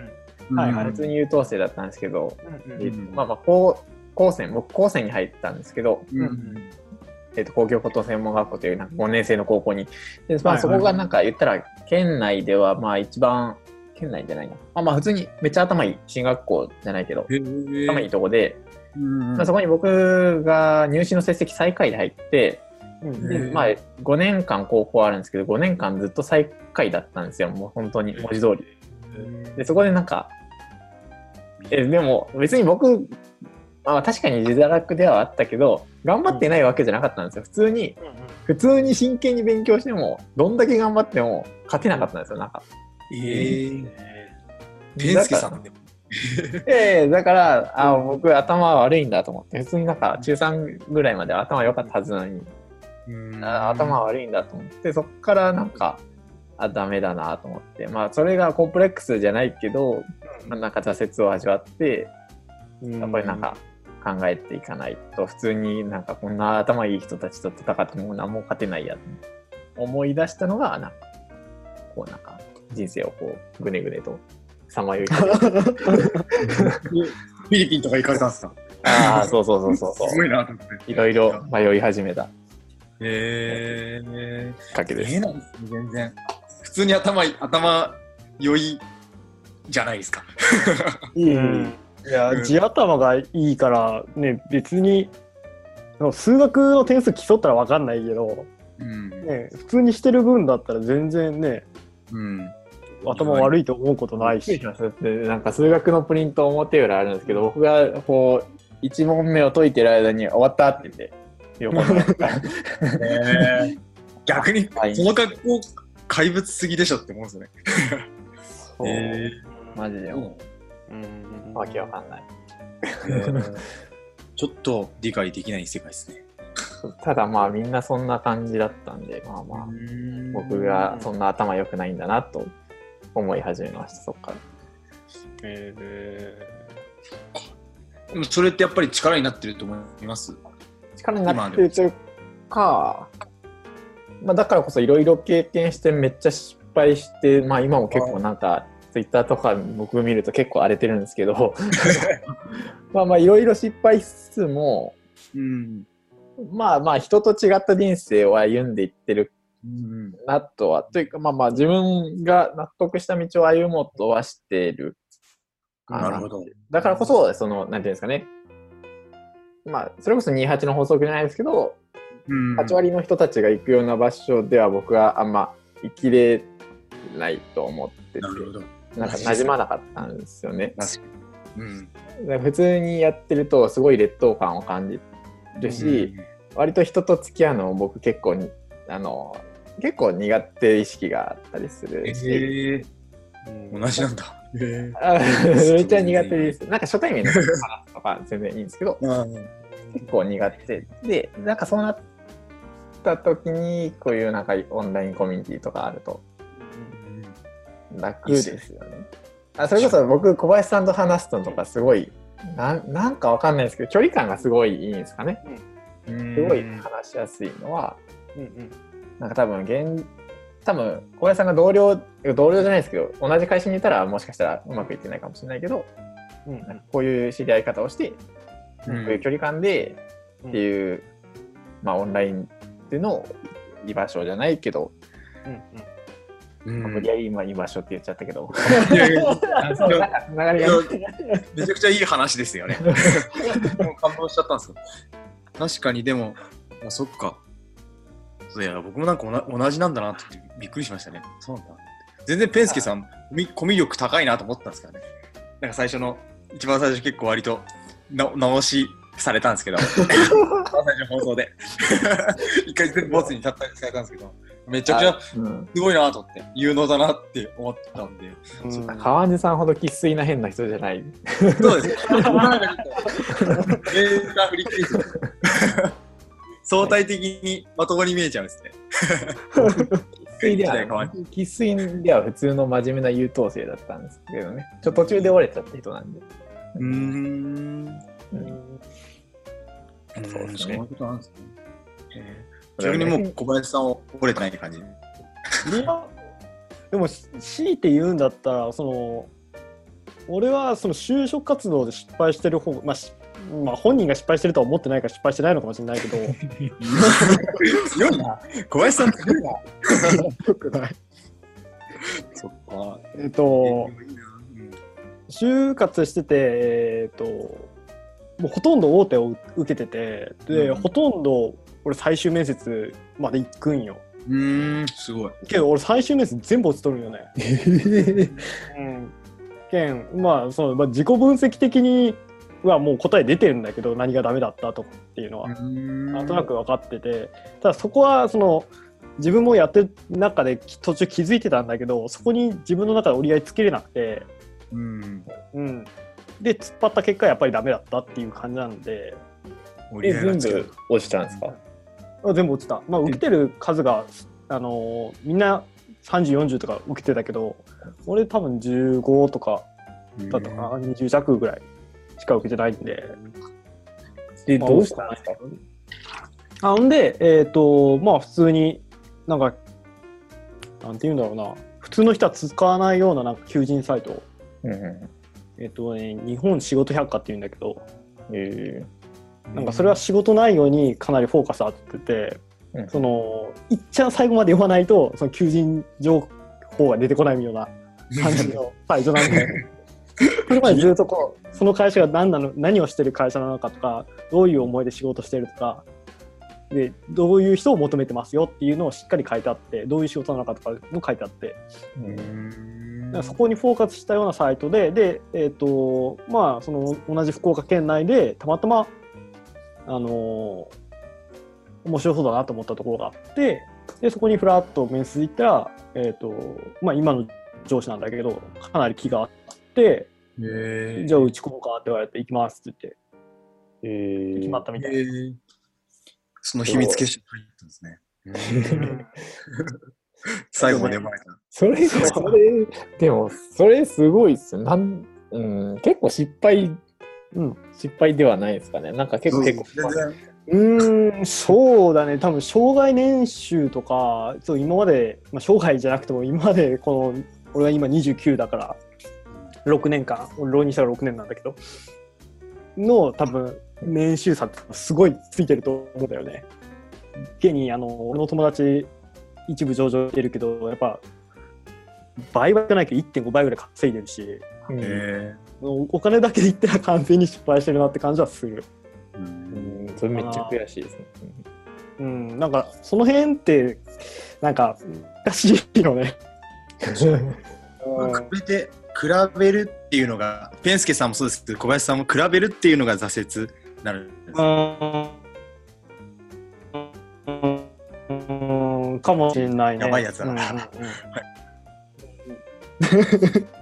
Speaker 3: はいはい。
Speaker 1: 普通に優等生だったんですけど、
Speaker 3: うん
Speaker 1: えっとまあまあ、高高専、僕高専に入ったんですけど、
Speaker 2: うん
Speaker 1: えっと、工業高等専門学校というなんか5年生の高校に。で、まあ、そこがなんか言ったら、県内ではまあ一番、県内じゃないな。まあまあ普通にめっちゃ頭いい進学校じゃないけど、頭いいとこで、
Speaker 2: うん
Speaker 1: まあ、そこに僕が入試の成績最下位で入って、まあ、5年間高校あるんですけど、5年間ずっと最下位だったんですよ、もう本当に文字通り。で、そこでなんか、えでも別に僕、まあ、確かに自堕落ではあったけど、頑張ってないわけじゃなかったんですよ。普通に、普通に真剣に勉強しても、どんだけ頑張っても勝てなかったんですよ、なんか。
Speaker 2: えー、ペンスケさんでも。
Speaker 1: ええだから、あ僕頭悪いんだと思って、普通になんか中3ぐらいまで頭良かったはずなのに、あ頭悪いんだと思って、そこからなんか、あ、ダメだなと思って、まあ、それがコンプレックスじゃないけど、まあなんか挫折を味わって、やっぱりなんか考えていかないと、普通になんかこんな頭いい人たちと戦っても何も勝てないやと思い出したのが、なんか、こうなんか人生をこう、ぐねぐねとさまよい
Speaker 2: フィリピンとか行かれたんですか？
Speaker 1: ああ、そうそうそうそうそ
Speaker 2: すごいなと思って。
Speaker 1: う。いろいろ迷い始めたき
Speaker 2: へえ
Speaker 1: っかけです。
Speaker 2: えなんですね、全然。普通に頭頭良いじゃないですか。
Speaker 1: うん
Speaker 3: いや
Speaker 2: うん。
Speaker 3: 地頭がいいからね別に数学の点数競ったら分かんないけど、
Speaker 2: うん。
Speaker 3: ね、普通にしてる分だったら全然ね
Speaker 2: うん。
Speaker 3: 頭悪いと思うことないし。
Speaker 1: なんか数学のプリント表裏あるんですけど、僕がこう、1問目を解いてる間に終わったって言って、
Speaker 2: 逆に、こ
Speaker 1: はい。
Speaker 2: の格好、怪物すぎでしょって思うんですよね。
Speaker 1: そう。
Speaker 2: へ
Speaker 1: マジで。も
Speaker 3: うん
Speaker 1: う、わけわかんない。
Speaker 2: ちょっと理解できない世界ですね。
Speaker 1: ただまあみんなそんな感じだったんで、まあまあ、僕がそんな頭良くないんだなと思い始めました、そっから。
Speaker 3: え
Speaker 2: でもそれってやっぱり力になってると思います？
Speaker 1: 力になってるというか、まあ、だからこそいろいろ経験してめっちゃ失敗して、まあ今も結構なんか、ツイッターとか僕見ると結構荒れてるんですけど、まあまあいろいろ失敗しつつも、
Speaker 2: うん。
Speaker 1: まあまあ人と違った人生を歩んでいってる
Speaker 2: うん。
Speaker 1: なとは、というかまあまあ自分が納得した道を歩もうとはしているか
Speaker 2: なるほど。
Speaker 1: だからこそ、その、なんていうんですかね。まあ、それこそ28の法則じゃないですけど、
Speaker 2: うん
Speaker 1: 8割の人たちが行くような場所では僕はあんま生きれないと思ってて、
Speaker 2: なるほど。
Speaker 1: なんか馴染まなかったんですよね。
Speaker 2: うん。
Speaker 1: 普通にやってるとすごい劣等感を感じるし、割と人と付き合うのも僕結構に、あの、結構苦手意識があったりするし、
Speaker 2: ええ
Speaker 3: ー
Speaker 2: 同じなんだ。
Speaker 1: めっちゃ苦手です。なんか初対面の話すとか全然いいんですけど、結構苦手で、なんかそうなった時に、こういうなんかオンラインコミュニティとかあると楽ですよね。あそれこそ僕、小林さんと話すのとかすごい、なんなんかわかんないですけど、距離感がすごいいいんですかね。
Speaker 2: す
Speaker 1: すごい話しやすいのは、
Speaker 3: うんうん。
Speaker 1: なんか多分現、多分小林さんが同僚、同僚じゃないですけど、同じ会社にいたらもしかしたらうまくいってないかもしれないけど、
Speaker 3: うん
Speaker 1: こういう知り合い方をして、こういう距離感でっていう、まあオンラインでの居場所じゃないけど、
Speaker 3: うん
Speaker 2: うん
Speaker 1: 無理やり今居場所って言っちゃったけど、
Speaker 2: めちゃくちゃいい話ですよね。もう感動しちゃったんですけど。確かに、でも、あそっか。そういや、僕もなんかおな同じなんだなってびっくりしましたね。そうなんだ。全然ペンスケさん、コミュ力高いなと思ったんですからね。なんか最初の、一番最初結構割とな直しされたんですけど、一番最初の放送で。一回全部ボツに立ったされたんですけど、めちゃくちゃ
Speaker 1: うん
Speaker 2: すごいなと思って、有能だなって思ったんで。
Speaker 3: うん
Speaker 1: 川地さんほど生粋な変な人じゃない。
Speaker 2: そうです。相対的にまともに見えちゃうんですね。
Speaker 1: 生粋では、生粋では普通の真面目な優等生だったんですけどね。ちょっと途中で折れちゃった人なんで。
Speaker 2: うーん。
Speaker 1: うん
Speaker 2: そう
Speaker 1: ですね
Speaker 2: いうことなんですね。逆にもう小林さんを折れてない感じ。
Speaker 3: でもし強いて言うんだったらその俺はその就職活動で失敗してる方、まあしまあ、本人が失敗してるとは思ってないから失敗してないのかもしれないけど
Speaker 2: 強いな。小林さん強いな。
Speaker 3: よくない
Speaker 2: そっか。
Speaker 3: えっと就活しててえっともうほとんど大手を受けててで、
Speaker 2: うん
Speaker 3: ほとんど俺最終面接まで行くんよ。
Speaker 2: うーん、すごい。
Speaker 3: けど俺最終面接全部落ちとるんよね。うん、けんまあその、まあ、自己分析的にはもう答え出てるんだけど何がダメだったとかっていうのは、
Speaker 2: な
Speaker 3: なんとなく分かってて。ただそこはその自分もやってる中でき途中気づいてたんだけどそこに自分の中で折り合いつけれなくて、
Speaker 2: うん。
Speaker 3: うん、で突っ張った結果やっぱりダメだったっていう感じなんで。
Speaker 1: え全部。落ちたんですか？
Speaker 3: あ全部落ちた、まあ、受けてる数が、あのーみんな3040とか受けてたけど俺多分15とかだったかな、20弱ぐらいしか受けてないんで。
Speaker 1: で、
Speaker 3: まあ
Speaker 1: どうしたんですか？
Speaker 3: あほんで、えっ、と、まあ普通に、なんか、なんて言うんだろうな、普通の人は使わないようななんか求人サイト、
Speaker 1: うんう
Speaker 3: えっ、とね、日本仕事百科っていうんだけど、
Speaker 1: ん。え
Speaker 3: なんかそれは仕事内容にかなりフォーカス当ててて、
Speaker 1: うん。
Speaker 3: その、いっちゃん最後まで読まないと、その求人情報が出てこないような感じの サイトなんで、それまでずっとこう、その会社が何なの、何をしてる会社なのかとか、どういう思いで仕事してるとか、で、どういう人を求めてますよっていうのをしっかり書いてあって、どういう仕事なのかとかも書いてあって、そこにフォーカスしたようなサイトで、で、えっ、と、まあ、その同じ福岡県内で、たまたま、あのー面白そうだなと思ったところがあって、で、そこにフラッと面接行ったら、えっ、と、まあ、今の上司なんだけど、かなり気があって、
Speaker 2: え
Speaker 3: じゃあ打ち込もうかって言われて、行きますって
Speaker 1: え
Speaker 3: 言って、決まったみたい。
Speaker 2: その秘密結社入ったんですね。最後まで生まれた。
Speaker 1: それ、それ、でも、それすごいっすよ。なん、うん、結構失敗、うん、失敗ではないですかね。なんか結構、結構、
Speaker 2: 全然。
Speaker 3: うーん、そうだね、多分障害年収とか、そう今まで、まあ、生涯じゃなくても、今までこの、俺は今29だから、6年間、俺浪人したら6年なんだけど、の多分、年収差ってすごいついてると思うんだよね。現に、あの、俺の友達、一部上場してるけど、やっぱ、倍はじゃないけど1.5倍ぐらい稼いでるし、
Speaker 1: うん
Speaker 2: へ
Speaker 3: お金だけで言ったら完全に失敗してるなって感じはする。
Speaker 2: ーう
Speaker 1: うんん、それめっちゃ悔しいですね。
Speaker 3: うん、なんかその辺ってなんか難しいよね。
Speaker 2: まあ比べて比べるっていうのがペンスケさんもそうですけど小林さんも比べるっていうのが挫折になるんです
Speaker 3: うん、かもしれないね。
Speaker 2: やばいやつだな
Speaker 3: うんうんうん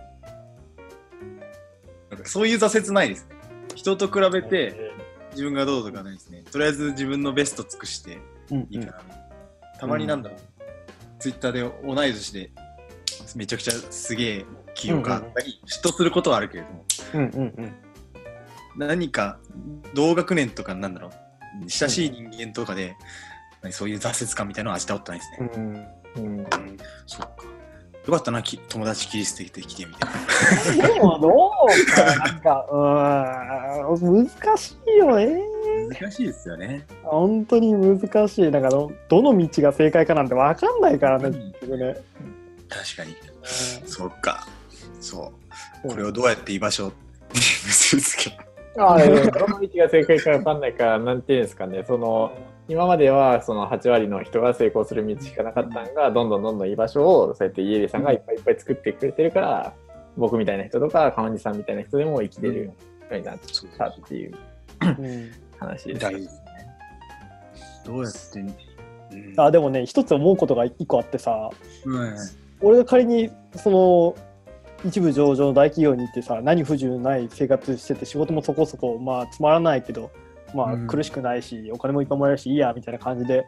Speaker 2: なんかそういう挫折ないです。ね人と比べて自分がどうとかないですね。とりあえず自分のベスト尽くして
Speaker 3: うん
Speaker 2: いいかな、たまになんだろう、ツイッターで同い年でめちゃくちゃすげえ企業があったり、嫉妬することはあるけれども
Speaker 3: うんうんうん。
Speaker 2: 何か同学年とかなんだろう。親しい人間とかで、何そういう挫折感みたいなのは味わったことないですね、
Speaker 3: うん
Speaker 1: うん。
Speaker 2: そっかよかったなき友達切り捨ててきてみたいな。
Speaker 3: でもどうかなんかうーん難しいよね。
Speaker 2: 難しいですよね。
Speaker 3: 本当に難しい。だからどの道が正解かなんてわかんないからね。
Speaker 2: うん。
Speaker 3: 結局ね
Speaker 2: 確かに。そっか。そう。これをどうやって居場所に結びつけ
Speaker 1: ああ、どの道が正解か分かんないから、なんていうんですかね、その、今まではその8割の人が成功する道しかなかったのが、どんどんどんどん居場所を、そうやって家入さんがいっぱいいっぱい作ってくれてるから、僕みたいな人とか、川西さんみたいな人でも生きてるようになったっていう
Speaker 3: うん。
Speaker 1: 話です。
Speaker 2: 大事。ですねどうやって、うん。
Speaker 3: あでもね一つ思うことが一個あってさ
Speaker 2: うん。
Speaker 3: 俺が仮にその一部上場の大企業に行ってさ何不自由ない生活してて仕事もそこそこまあつまらないけどまあ
Speaker 2: うん
Speaker 3: 苦しくないし、お金もいっぱいもらえるしいいやみたいな感じで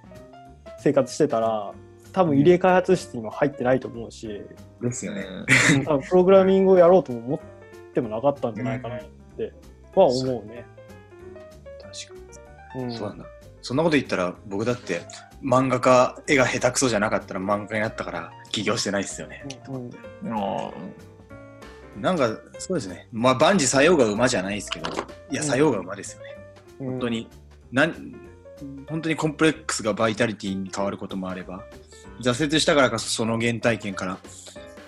Speaker 3: 生活してたら多分入れ開発室にも入ってないと思うし、
Speaker 2: ですよね。
Speaker 3: 多分プログラミングをやろうとも思ってもなかったんじゃないかなっては思うね。
Speaker 2: 確か
Speaker 3: うん
Speaker 2: に。そうなんだ。そんなこと言ったら、僕だって漫画家、絵が下手くそじゃなかったら漫画になったから起業してないですよね。
Speaker 3: うん
Speaker 1: あ
Speaker 2: なんか、そうですね。まあ、万事作用が馬じゃないですけど、いや、
Speaker 3: うん
Speaker 2: 作用が馬ですよね。
Speaker 3: うん
Speaker 2: 本当に、なん本当にコンプレックスがバイタリティに変わることもあれば、挫折したからこそその原体験から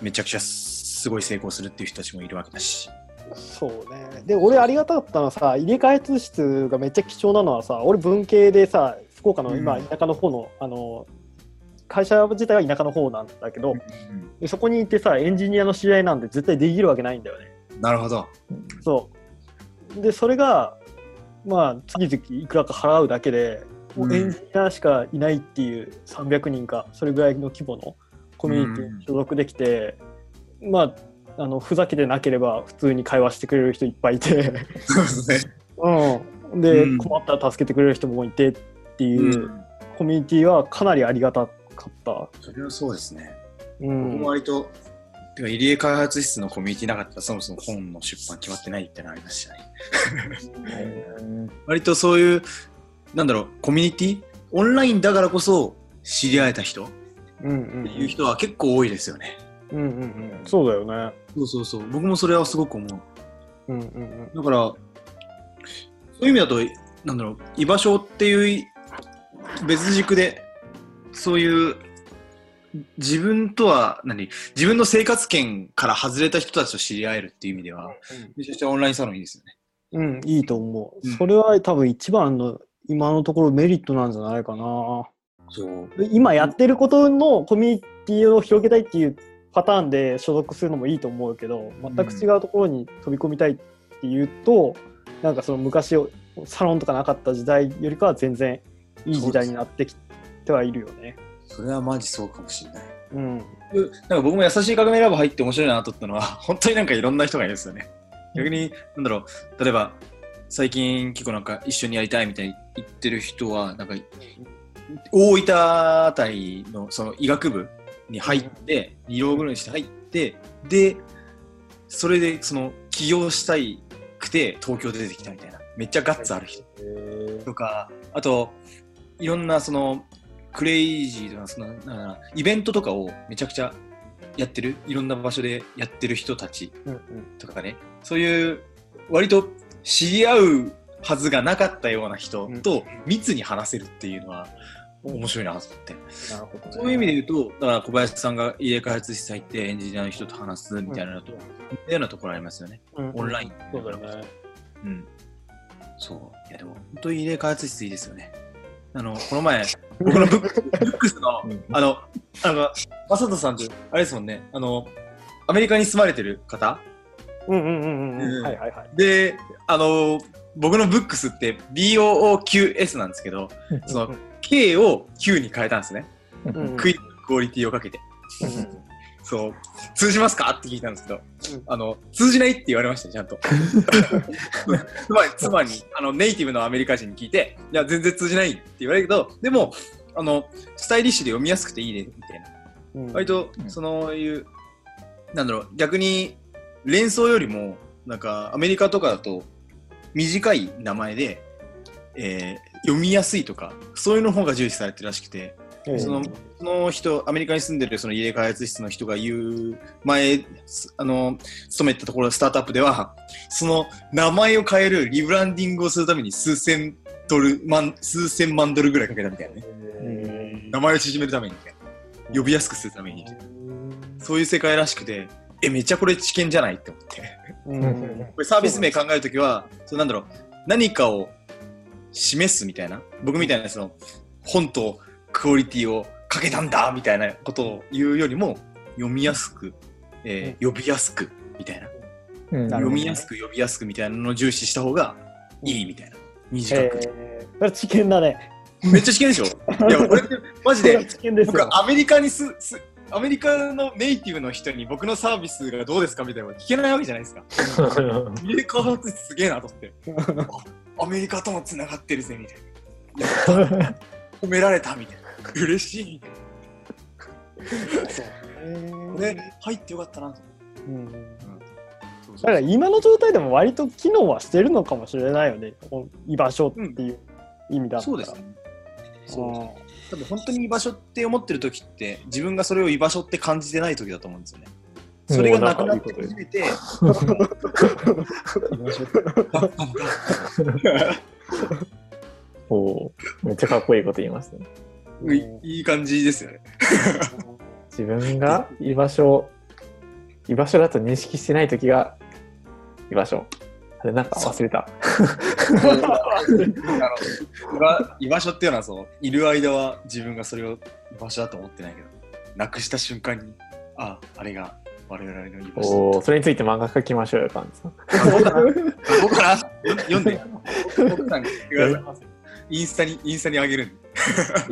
Speaker 2: めちゃくちゃすごい成功するっていう人たちもいるわけだし。
Speaker 3: そうね。で、俺ありがたかったのはさ、入れ替え通室がめっちゃ貴重なのはさ、俺文系でさ、福岡の今、
Speaker 2: うん
Speaker 3: 田舎の方の、あの、会社自体は田舎の方なんだけど、でそこに行ってさ、エンジニアの知り合いなんて絶対できるわけないんだよね。
Speaker 2: なるほど。
Speaker 3: そう。で、それが、まあ、月々いくらか払うだけで、もうエンジニアしかいないっていう300人か、それぐらいの規模のコミュニティに所属できて、まあ、あのふざけてなければ普通に会話してくれる人いっぱいいて、
Speaker 2: そうですね。
Speaker 3: うん、で、
Speaker 2: うん。
Speaker 3: 困ったら助けてくれる人もいてっていううコミュニティはかなりありがたかった。
Speaker 2: それはそうですね。
Speaker 3: う
Speaker 2: 僕も
Speaker 3: ん、
Speaker 2: 割と、てか入江開発室のコミュニティなかったらそもそも本の出版決まってないってのありましたね。
Speaker 1: ー
Speaker 2: 割とそういう、なんだろう、コミュニティ？オンラインだからこそ知り合えた人っ
Speaker 3: うんうん
Speaker 2: ていう人は結構多いですよね。
Speaker 3: うんうんうんそうだよね。
Speaker 2: そうそうそう。僕もそれはすごく思う。
Speaker 3: うんうんうん
Speaker 2: だから、そういう意味だと、なんだろう、居場所っていう別軸で、そういう自分とは何、自分の生活圏から外れた人たちと知り合えるっていう意味では、めちゃくちゃオンラインサロンいいですよね。
Speaker 3: うん、いいと思う。
Speaker 2: うん
Speaker 3: それは多分一番の今のところメリットなんじゃないかな。
Speaker 2: そう。
Speaker 3: で今やってることのコミュニティを広げたいっていうパターンで所属するのもいいと思うけど全く違うところに飛び込みたいっていうと、なんかその昔サロンとかなかった時代よりかは全然いい時代になってきてはいるよね。
Speaker 2: それはマジそうかもしれない。
Speaker 3: うん、
Speaker 2: なんか僕も優しい革命ラボ入って面白いなと思ったのは、本当になんかいろんな人がいるんですよね。逆に、なんだろう、例えば、最近結構なんか一緒にやりたいみたいに言ってる人は、なんか、大分あたりのその医学部に入って、2浪ぐらいにして入って、で、それでその起業したいくて東京出てきたみたいな。めっちゃガッツある人とか、あと、いろんなそのクレイジーとか、そのイベントとかをめちゃくちゃやってる、いろんな場所でやってる人たち
Speaker 3: うんうん
Speaker 2: とかね、そういう割と知り合うはずがなかったような人と密に話せるっていうのは面白いなと思って。
Speaker 3: なるほどね
Speaker 2: そういう意味で言うと、だから小林さんが家開発室入ってエンジニアの人と話すみたいなのと、うなところありますよね。
Speaker 3: うん
Speaker 2: オンライン。
Speaker 3: そうね。
Speaker 2: うん。そう。いやでも、本当に家開発室いいですよね。あの、この前、僕のブック ブックスの、
Speaker 1: うん
Speaker 2: あの、あの、マサトさんって、あれですもんね、あの、アメリカに住まれてる方？
Speaker 3: うんうんうんうん。はいはいはい。
Speaker 2: で、あの、僕のブックスって BOOQS なんですけど、その K を Q に変えたんですね。
Speaker 3: うん
Speaker 2: クイッククオリティをかけて。そう、通じますか？って聞いたんですけど、
Speaker 3: うん。
Speaker 2: あの、通じないって言われましたよ、ちゃんと。つまり、つまり、あの、ネイティブのアメリカ人に聞いて、いや、全然通じないって言われるけど、でも、あの、スタイリッシュで読みやすくていいね、みたいな。
Speaker 3: うん。
Speaker 2: 割と
Speaker 1: う、ん。
Speaker 2: そういう、なんだろう、逆に、連想よりも、なんか、アメリカとかだと、短い名前で、えー読みやすいとか、そういうの方が重視されてるらしくて、
Speaker 3: うん
Speaker 2: そのその人、アメリカに住んでるその家開発室の人が言う、前、すあの、勤めてたところ、スタートアップでは、その名前を変えるリブランディングをするために数千ドル、万、数千万ドルぐらいかけたみたいなね。
Speaker 3: うん
Speaker 2: 名前を縮めるために。呼びやすくするために。そういう世界らしくて、え、めっちゃこれ知見じゃないって思って。これサービス名考えるときは、そうなんだろう、何かを示すみたいな、僕みたいなその本とクオリティをかけたんだみたいなことを言うよりも、読みやすく、えー呼びやすくみたいな、
Speaker 1: うん
Speaker 2: 読みやすく呼びやすくみたいなのを重視した方がいいみたいな。短く。
Speaker 3: えー、知見だね。
Speaker 2: めっちゃ知見でしょいや、これってマジで。僕アメリカにす、すアメリカのネイティブの人に僕のサービスがどうですかみたいなの聞けないわけじゃないですか。家開発室すげえなと思って。アメリカともつながってるぜみたいな。褒められたみたいな。嬉しいみたいな。で、入ってよかったなと
Speaker 3: うん
Speaker 2: 思って。
Speaker 3: だから今の状態でも割と機能はしてるのかもしれないよね。居場所っていう意味だったら。
Speaker 2: そうですね。そう
Speaker 3: うん
Speaker 2: 多分本当に居場所って思ってる時って自分がそれを居場所って感じてない時だと思うんですよね。それがなくなって初めて、居場所って
Speaker 1: おーめっちゃかっこいいこと言いますね。
Speaker 2: いいい感じですよね。
Speaker 1: 自分が居場所、居場所だと認識してないときが居場所。あれなんか忘れた。
Speaker 2: 居場所っていうのはそういる間は自分がそれを居場所だと思ってないけどなくした瞬間にああれが我々の居場所
Speaker 1: それについて漫画描きましょうよ、パンツ
Speaker 2: 僕かな僕かな読んで 僕さん にくださいインスタにインスタにあげる。ん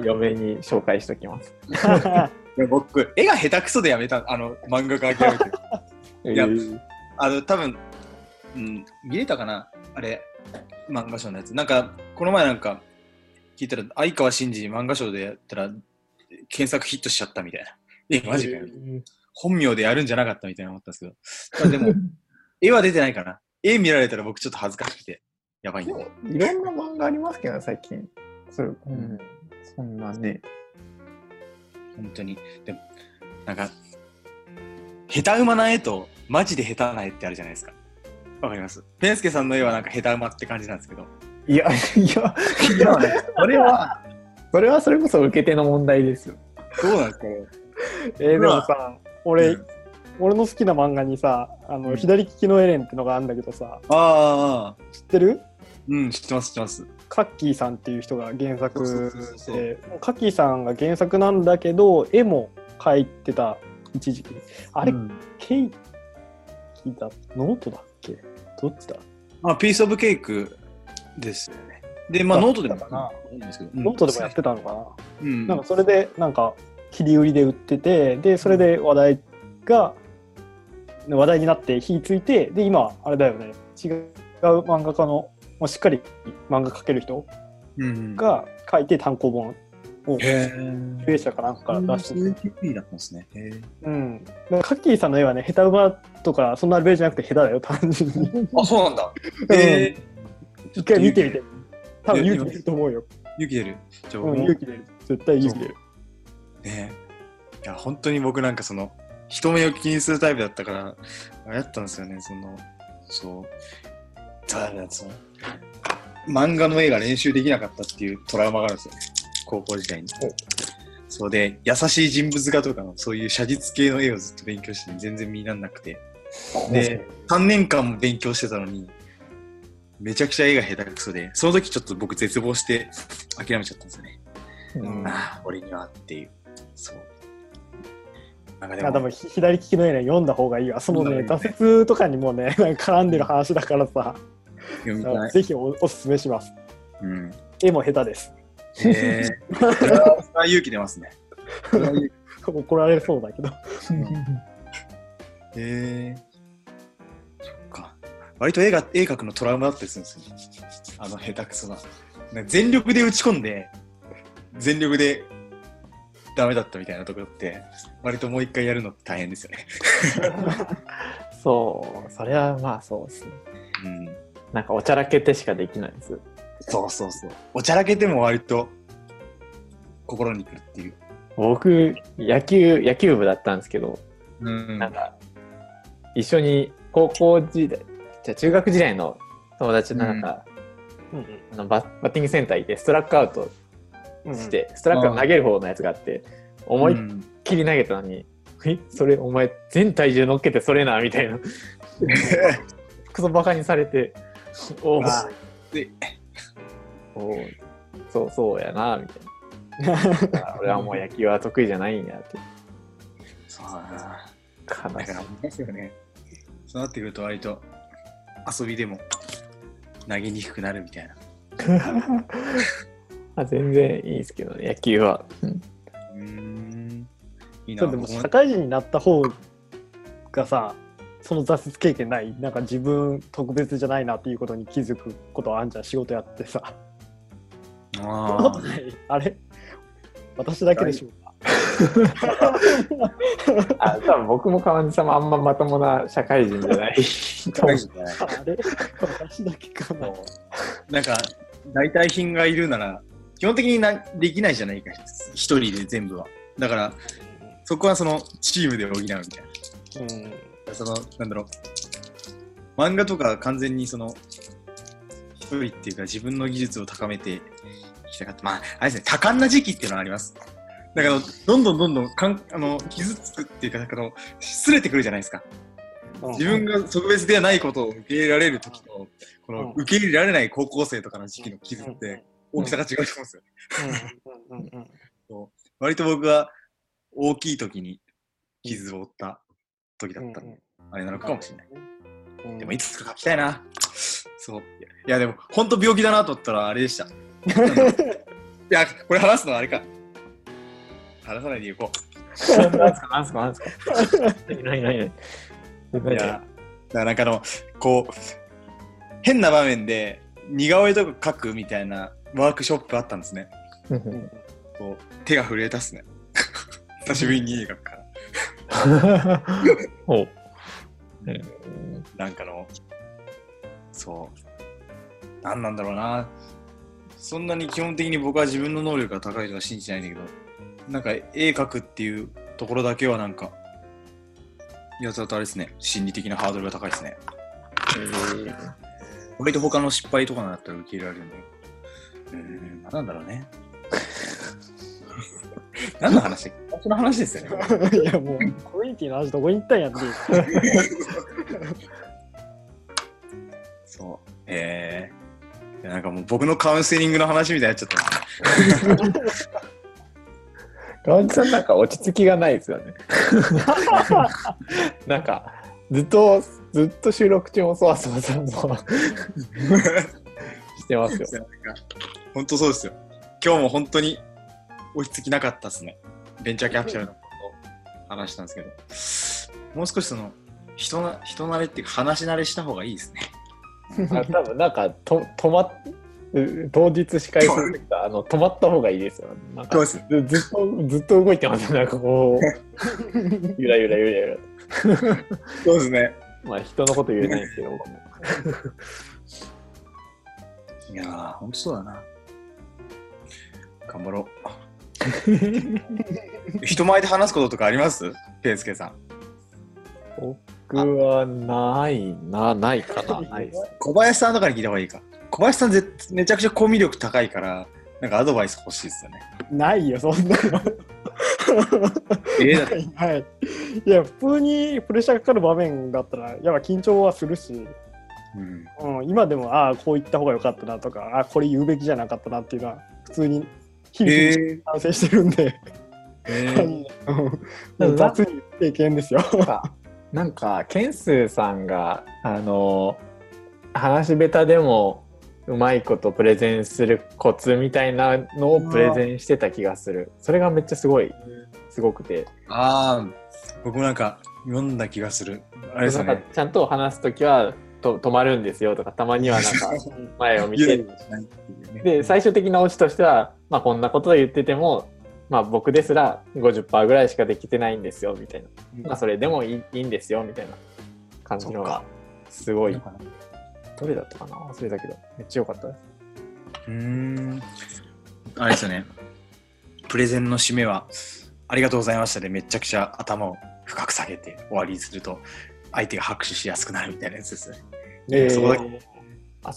Speaker 2: で
Speaker 1: 嫁に紹介しときます。
Speaker 2: いや僕絵が下手くそでやめたあの漫画家諦めて。いや
Speaker 1: えー
Speaker 2: あの多分うん見れたかな？あれ漫画賞のやつ。なんかこの前なんか聞いたら相川真司漫画賞でやったら検索ヒットしちゃったみたいな。えマジかよ。本名でやるんじゃなかったみたいな思ったんですけど、まあ、でも、絵は出てないかな。絵見られたら僕ちょっと恥ずかしくて、やばいんで。
Speaker 1: いろんな漫画ありますけど、最近。そう、うん、そんなね。
Speaker 2: 本当に。でも、なんか、下手馬な絵と、マジで下手な絵ってあるじゃないですか。わかります？ペンスケさんの絵はなんか下手馬って感じなんですけど。
Speaker 1: いや、いや、いや、それは、それはそれこそ受け手の問題ですよ。
Speaker 2: どうなんですかね
Speaker 3: えーでもさ、俺、
Speaker 2: うん
Speaker 3: 俺の好きな漫画にさ、あの、
Speaker 2: うん
Speaker 3: 左利きのエレンってのがあるんだけどさ、
Speaker 2: ああ、
Speaker 3: 知ってる
Speaker 2: うん、知ってます、知ってます。
Speaker 3: カッキーさんっていう人が原作で、カッキーさんが原作なんだけど、絵も描いてた、一時期。あれ、
Speaker 1: うん。
Speaker 3: ケイキだ、ノートだっけ？どっちだ、
Speaker 2: まあ、 Piece of Cake ですよね。で、まあ、
Speaker 3: だ
Speaker 2: ノートでも
Speaker 3: ノートでもやってたのかな、
Speaker 2: うん。
Speaker 3: なんかそれで、なんか、切り売りで売ってて、で、それで話題が、話題になって火ついて、で、今、あれだよね、違う漫画家の、もうしっかり漫画描ける人
Speaker 2: うん、
Speaker 3: が書いて単行本を
Speaker 2: へ
Speaker 3: 集英社かなんかから出して
Speaker 2: だったんですね。へ
Speaker 3: うん。かカッキーさんの絵はね、下手馬とか、そんなレベルじゃなくて下手だよ、単純に。
Speaker 2: あ、そうなんだ。
Speaker 3: うん
Speaker 2: え
Speaker 3: 一回見てみて。多分勇気出ると思うよ。
Speaker 2: 勇気出る。じゃあ
Speaker 3: うん、勇気出る。絶対勇気出る。
Speaker 2: ねいや、本当に僕なんかその、人目を気にするタイプだったから、あれやったんですよね、その、そう。ただ、その、漫画の絵が練習できなかったっていうトラウマがあるんですよ。高校時代に。そうで、優しい人物画とかの、そういう写実系の絵をずっと勉強して全然見になんなくて。で、3年間も勉強してたのに、めちゃくちゃ絵が下手くそで、その時ちょっと僕絶望して諦めちゃったんですよね。
Speaker 1: うん
Speaker 2: ああ、俺にはっていう。そう。なんかで
Speaker 3: あでも左利きの絵ね読んだ方がいいわ。そのね、挫折とかにもね、絡んでる話だからさ、
Speaker 2: 読みたい。
Speaker 3: ぜひおおすすめします。
Speaker 2: うん。
Speaker 3: 絵も下手です。
Speaker 2: へえ。それは勇気出ますね。
Speaker 3: 怒られそうだけど。
Speaker 2: へ え。そっか。割と絵が、絵描くのトラウマだったりするんですよね。あの、下手くそな。全力で打ち込んで、全力でダメだったみたいなところって、割ともう一回やるのって大変ですよね。
Speaker 1: そう、それはまあそうですね。
Speaker 2: うん。
Speaker 1: なんかおちゃらけてしかできないです。
Speaker 2: そうそうそう。おちゃらけても割と心にくるっていう。
Speaker 1: 僕、野球、野球部だったんですけど、
Speaker 2: うん
Speaker 1: なんか、一緒に高校時代、じゃあ中学時代の友達となんか、
Speaker 3: うん
Speaker 1: あのバッバッティングセンター行ってストラックアウト
Speaker 3: うん
Speaker 1: して、ストラックを投げる方のやつがあって、思いっ
Speaker 2: うん
Speaker 1: きり投げたのに、えそれお前全体重乗っけてそれなみたいな クソバカにされてお おそうそうやなみたいな 俺はもう野球は得意じゃないんやって
Speaker 2: そうだな。
Speaker 1: 悲しい
Speaker 2: だから思いますよね。そうなってくると割と遊びでも投げにくくなるみたいな。
Speaker 1: まあ全然いいですけどね野球はうん。
Speaker 2: いいな。
Speaker 3: でも社会人になった方がさその挫折経験ないなんか自分特別じゃないなっていうことに気づくことあんじゃん仕事やってさ。
Speaker 2: ああ。
Speaker 3: あれ？私だけでしょうか？
Speaker 1: あ多分僕も川西さんもあんままともな社会人じゃない。と思う
Speaker 3: あれ？私だけかな。
Speaker 2: なんか、代替品がいるなら、基本的になできないじゃないか、一人で全部は。だから、そこはそのチームで補うみたいな。
Speaker 3: うん
Speaker 2: その、なんだろう。漫画とか完全にその、一人っていうか自分の技術を高めていきたかった。まあ、あれですね、多感な時期っていうのはあります。だから、どんどんどんどんかんあの傷つくっていうか、あの、擦れてくるじゃないですか。自分が特別ではないことを受け入れられる時と、この
Speaker 3: うん
Speaker 2: 受け入れられない高校生とかの時期の傷って大きさが違うと思うんですよ。
Speaker 3: うんうんうん
Speaker 2: 割と僕は大きい時に傷を負った時だったんで、あれなのかもしれない。
Speaker 3: うん
Speaker 2: でもいつか書きたいな。そう。いや、でも本当病気だなと思ったらあれでした。いや、これ話すのはあれか。話さないでいこ
Speaker 1: なんすかなんすかなんすか何何何
Speaker 2: う。いや、だからなんかあの、こう、変な場面で似顔絵とか描くみたいなワークショップあったんですね。
Speaker 1: 何
Speaker 2: こう手が震えたっすね。久しぶりに絵描くから。
Speaker 1: ほう
Speaker 2: なんかの、そう。なんなんだろうな。そんなに基本的に僕は自分の能力が高いとは信じてないんだけど、なんか絵描くっていうところだけはなんか、やつだとあれですね、心理的なハードルが高いですね。割と他の失敗とかだったら受け入れられるんだけど。うーん、何なんだろうね。何の話だっけ？その話ですよね。
Speaker 3: いやもうコミュニティの話どこに行ったんやって
Speaker 2: そう。へえ。なんかもう僕のカウンセリングの話みたいになっちゃったな。
Speaker 1: 川内さんなんか落ち着きがないですよね。なんかずっとずっと収録中もそわそわそわそわしてますよ。
Speaker 2: 本当そうですよ。今日も本当に落ち着きなかったですね。ベンチャーキャピタルのことを話したんですけど、もう少しその人な人慣れっていうか話慣れした方がいいですね。
Speaker 1: あ多分なんかと止ま当日司会するときはあの止まった方がいいですよ。なんか。ずずっとずっと動いてますね。なんかこう、ゆらゆらゆらゆら。
Speaker 2: そうですね。
Speaker 1: まあ人のこと言えないんですけど、僕も
Speaker 2: いやー、ほんとそうだな。頑張ろう。人前で話すこととかあります？ペンスケさん。
Speaker 1: 僕はないな、ないかな。ないです。
Speaker 2: 小林さんとかに聞いた方がいいか。小林さんぜめちゃくちゃコミュ力高いから、なんかアドバイス欲しいですよね。
Speaker 3: ないよ、そんなの。
Speaker 2: えー、だって
Speaker 3: はい。いや、普通にプレッシャーかかる場面だったら、やっぱ緊張はするし、
Speaker 2: うん、
Speaker 3: うん、今でも、ああ、こう言った方が良かったなとか、ああ、これ言うべきじゃなかったなっていうのは、普通に日々
Speaker 2: え
Speaker 3: 反省してるんで、
Speaker 2: ー、えー、
Speaker 3: 雑に経験ですよ。
Speaker 1: なんか、ケンスーさんが、あの、話し下手でもうまいことプレゼンするコツみたいなのをプレゼンしてた気がする。それがめっちゃすごい、すごくて。
Speaker 2: ああ、僕もなんか読んだ気がする。あれですよね。
Speaker 1: なんかちゃんと話すときはと止まるんですよとか、たまにはなんか 前を見て、で、最終的なオチとしては、まあこんなことを言ってても、まあ僕ですら50%ぐらいしかできてないんですよみたいな。まあそれでもいいいいんですよみたいな感じのすごい。どれだったかな？忘れたけど、めっちゃ良かったです。
Speaker 2: うーん。あれですよね。プレゼンの締めは、ありがとうございましたで、めちゃくちゃ頭を深く下げて終わりにすると、相手が拍手しやすくなるみたいなやつですね。
Speaker 1: え
Speaker 2: そこだ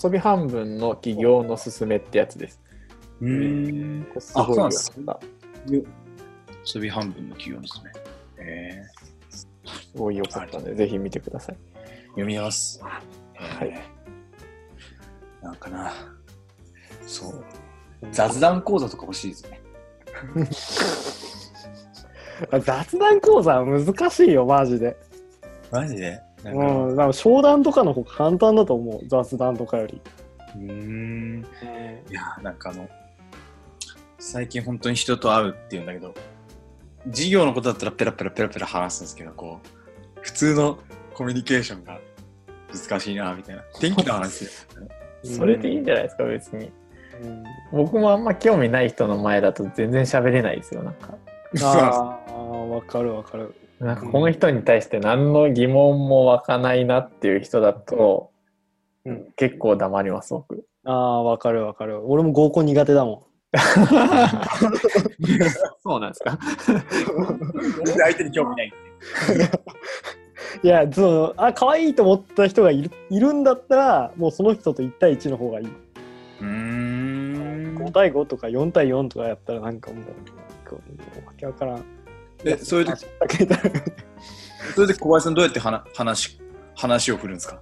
Speaker 1: 遊び半分の起業のすすめってやつです。
Speaker 2: うーん。
Speaker 1: すごい良か
Speaker 2: あ
Speaker 1: った。
Speaker 2: そう遊び半分の企業ですね。え
Speaker 1: すごい良かったので、ぜひ見てください。
Speaker 2: ー、読みます。
Speaker 1: はい
Speaker 2: えーなんかな。そう。雑談講座とか欲しいですね。
Speaker 3: 雑談講座は難しいよ、マジで。
Speaker 2: マジで？なん
Speaker 3: う
Speaker 2: か
Speaker 3: ん、なんか商談とかの方が簡単だと思う、雑談とかより。
Speaker 2: うーん。いやーなんかあの最近本当に人と会うっていうんだけど事業のことだったらペラペラペラペラ話すんですけどこう普通のコミュニケーションが難しいなみたいな天気の話ですよね
Speaker 1: それでいいんじゃないですか、別に。
Speaker 3: うん
Speaker 1: 僕もあんま興味ない人の前だと全然喋れないですよ。なんか、
Speaker 3: ああ、わかるわかる。
Speaker 1: なんかこの人に対して何の疑問も湧かないなっていう人だと、
Speaker 3: うん
Speaker 1: 結構黙ります、僕。
Speaker 3: ああ、わかるわかる。俺も合コン苦手だも
Speaker 1: そうなんですか？
Speaker 2: 相手に興味ないい
Speaker 3: や、その、あ、可愛いと思った人がいるいるんだったら、もうその人と1対1の方がいい。
Speaker 2: うーん
Speaker 3: 5対5とか4対4とかやったらなんかもう、もうわけわからん。
Speaker 2: えそれで それで小林さんどうやって話話話を振るんですか？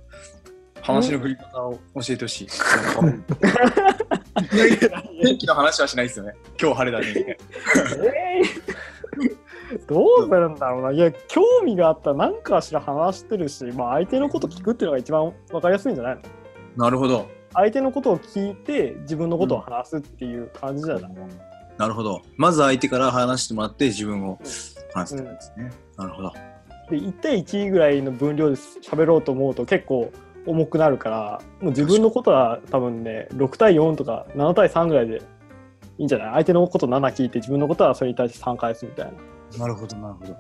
Speaker 2: 話の振り方を教えてほしい。天気の話はしないですよね。今日晴れだね。
Speaker 3: えーどうするんだろうな。いや、興味があったら何かしら話してるし、まあ相手のこと聞くっていうのが一番わかりやすいんじゃないの？
Speaker 2: なるほど。
Speaker 3: 相手のことを聞いて自分のことを話すっていう感じじゃない、
Speaker 2: なるほど。まず相手から話してもらって自分を話すってことですね。なるほど。
Speaker 3: で1対1ぐらいの分量で喋ろうと思うと結構重くなるからもう自分のことは多分ね6対4とか7対3ぐらいでいいんじゃない？相手のこと7聞いて自分のことはそれに対して3返すみたいな、
Speaker 2: なるほど、なるほど。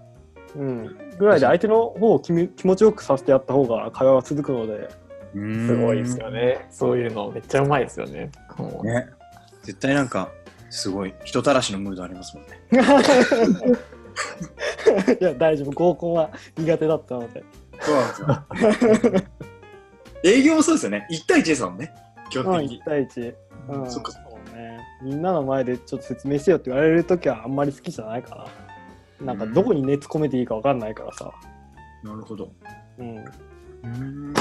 Speaker 3: うん、ぐらいで相手の方を気み気持ちよくさせてやった方が会話は続くので
Speaker 2: す
Speaker 1: すごいですよ。ね。そういうのめっちゃうまいですよね。
Speaker 2: ね。絶対なんか、すごい、人たらしのムードありますもんね。
Speaker 3: いや大丈夫合コンは苦手だったので
Speaker 2: そうなんですよ。営業もそうですよね。1対1ですもんね。基
Speaker 3: うん
Speaker 2: 本的に
Speaker 3: 1。対1、うん、
Speaker 2: そっか
Speaker 3: そうねみんなの前でちょっと説明してよって言われるときはあんまり好きじゃないかななんかどこに熱込めていいか分かんないからさ、
Speaker 2: なるほど。
Speaker 3: うん
Speaker 2: うん。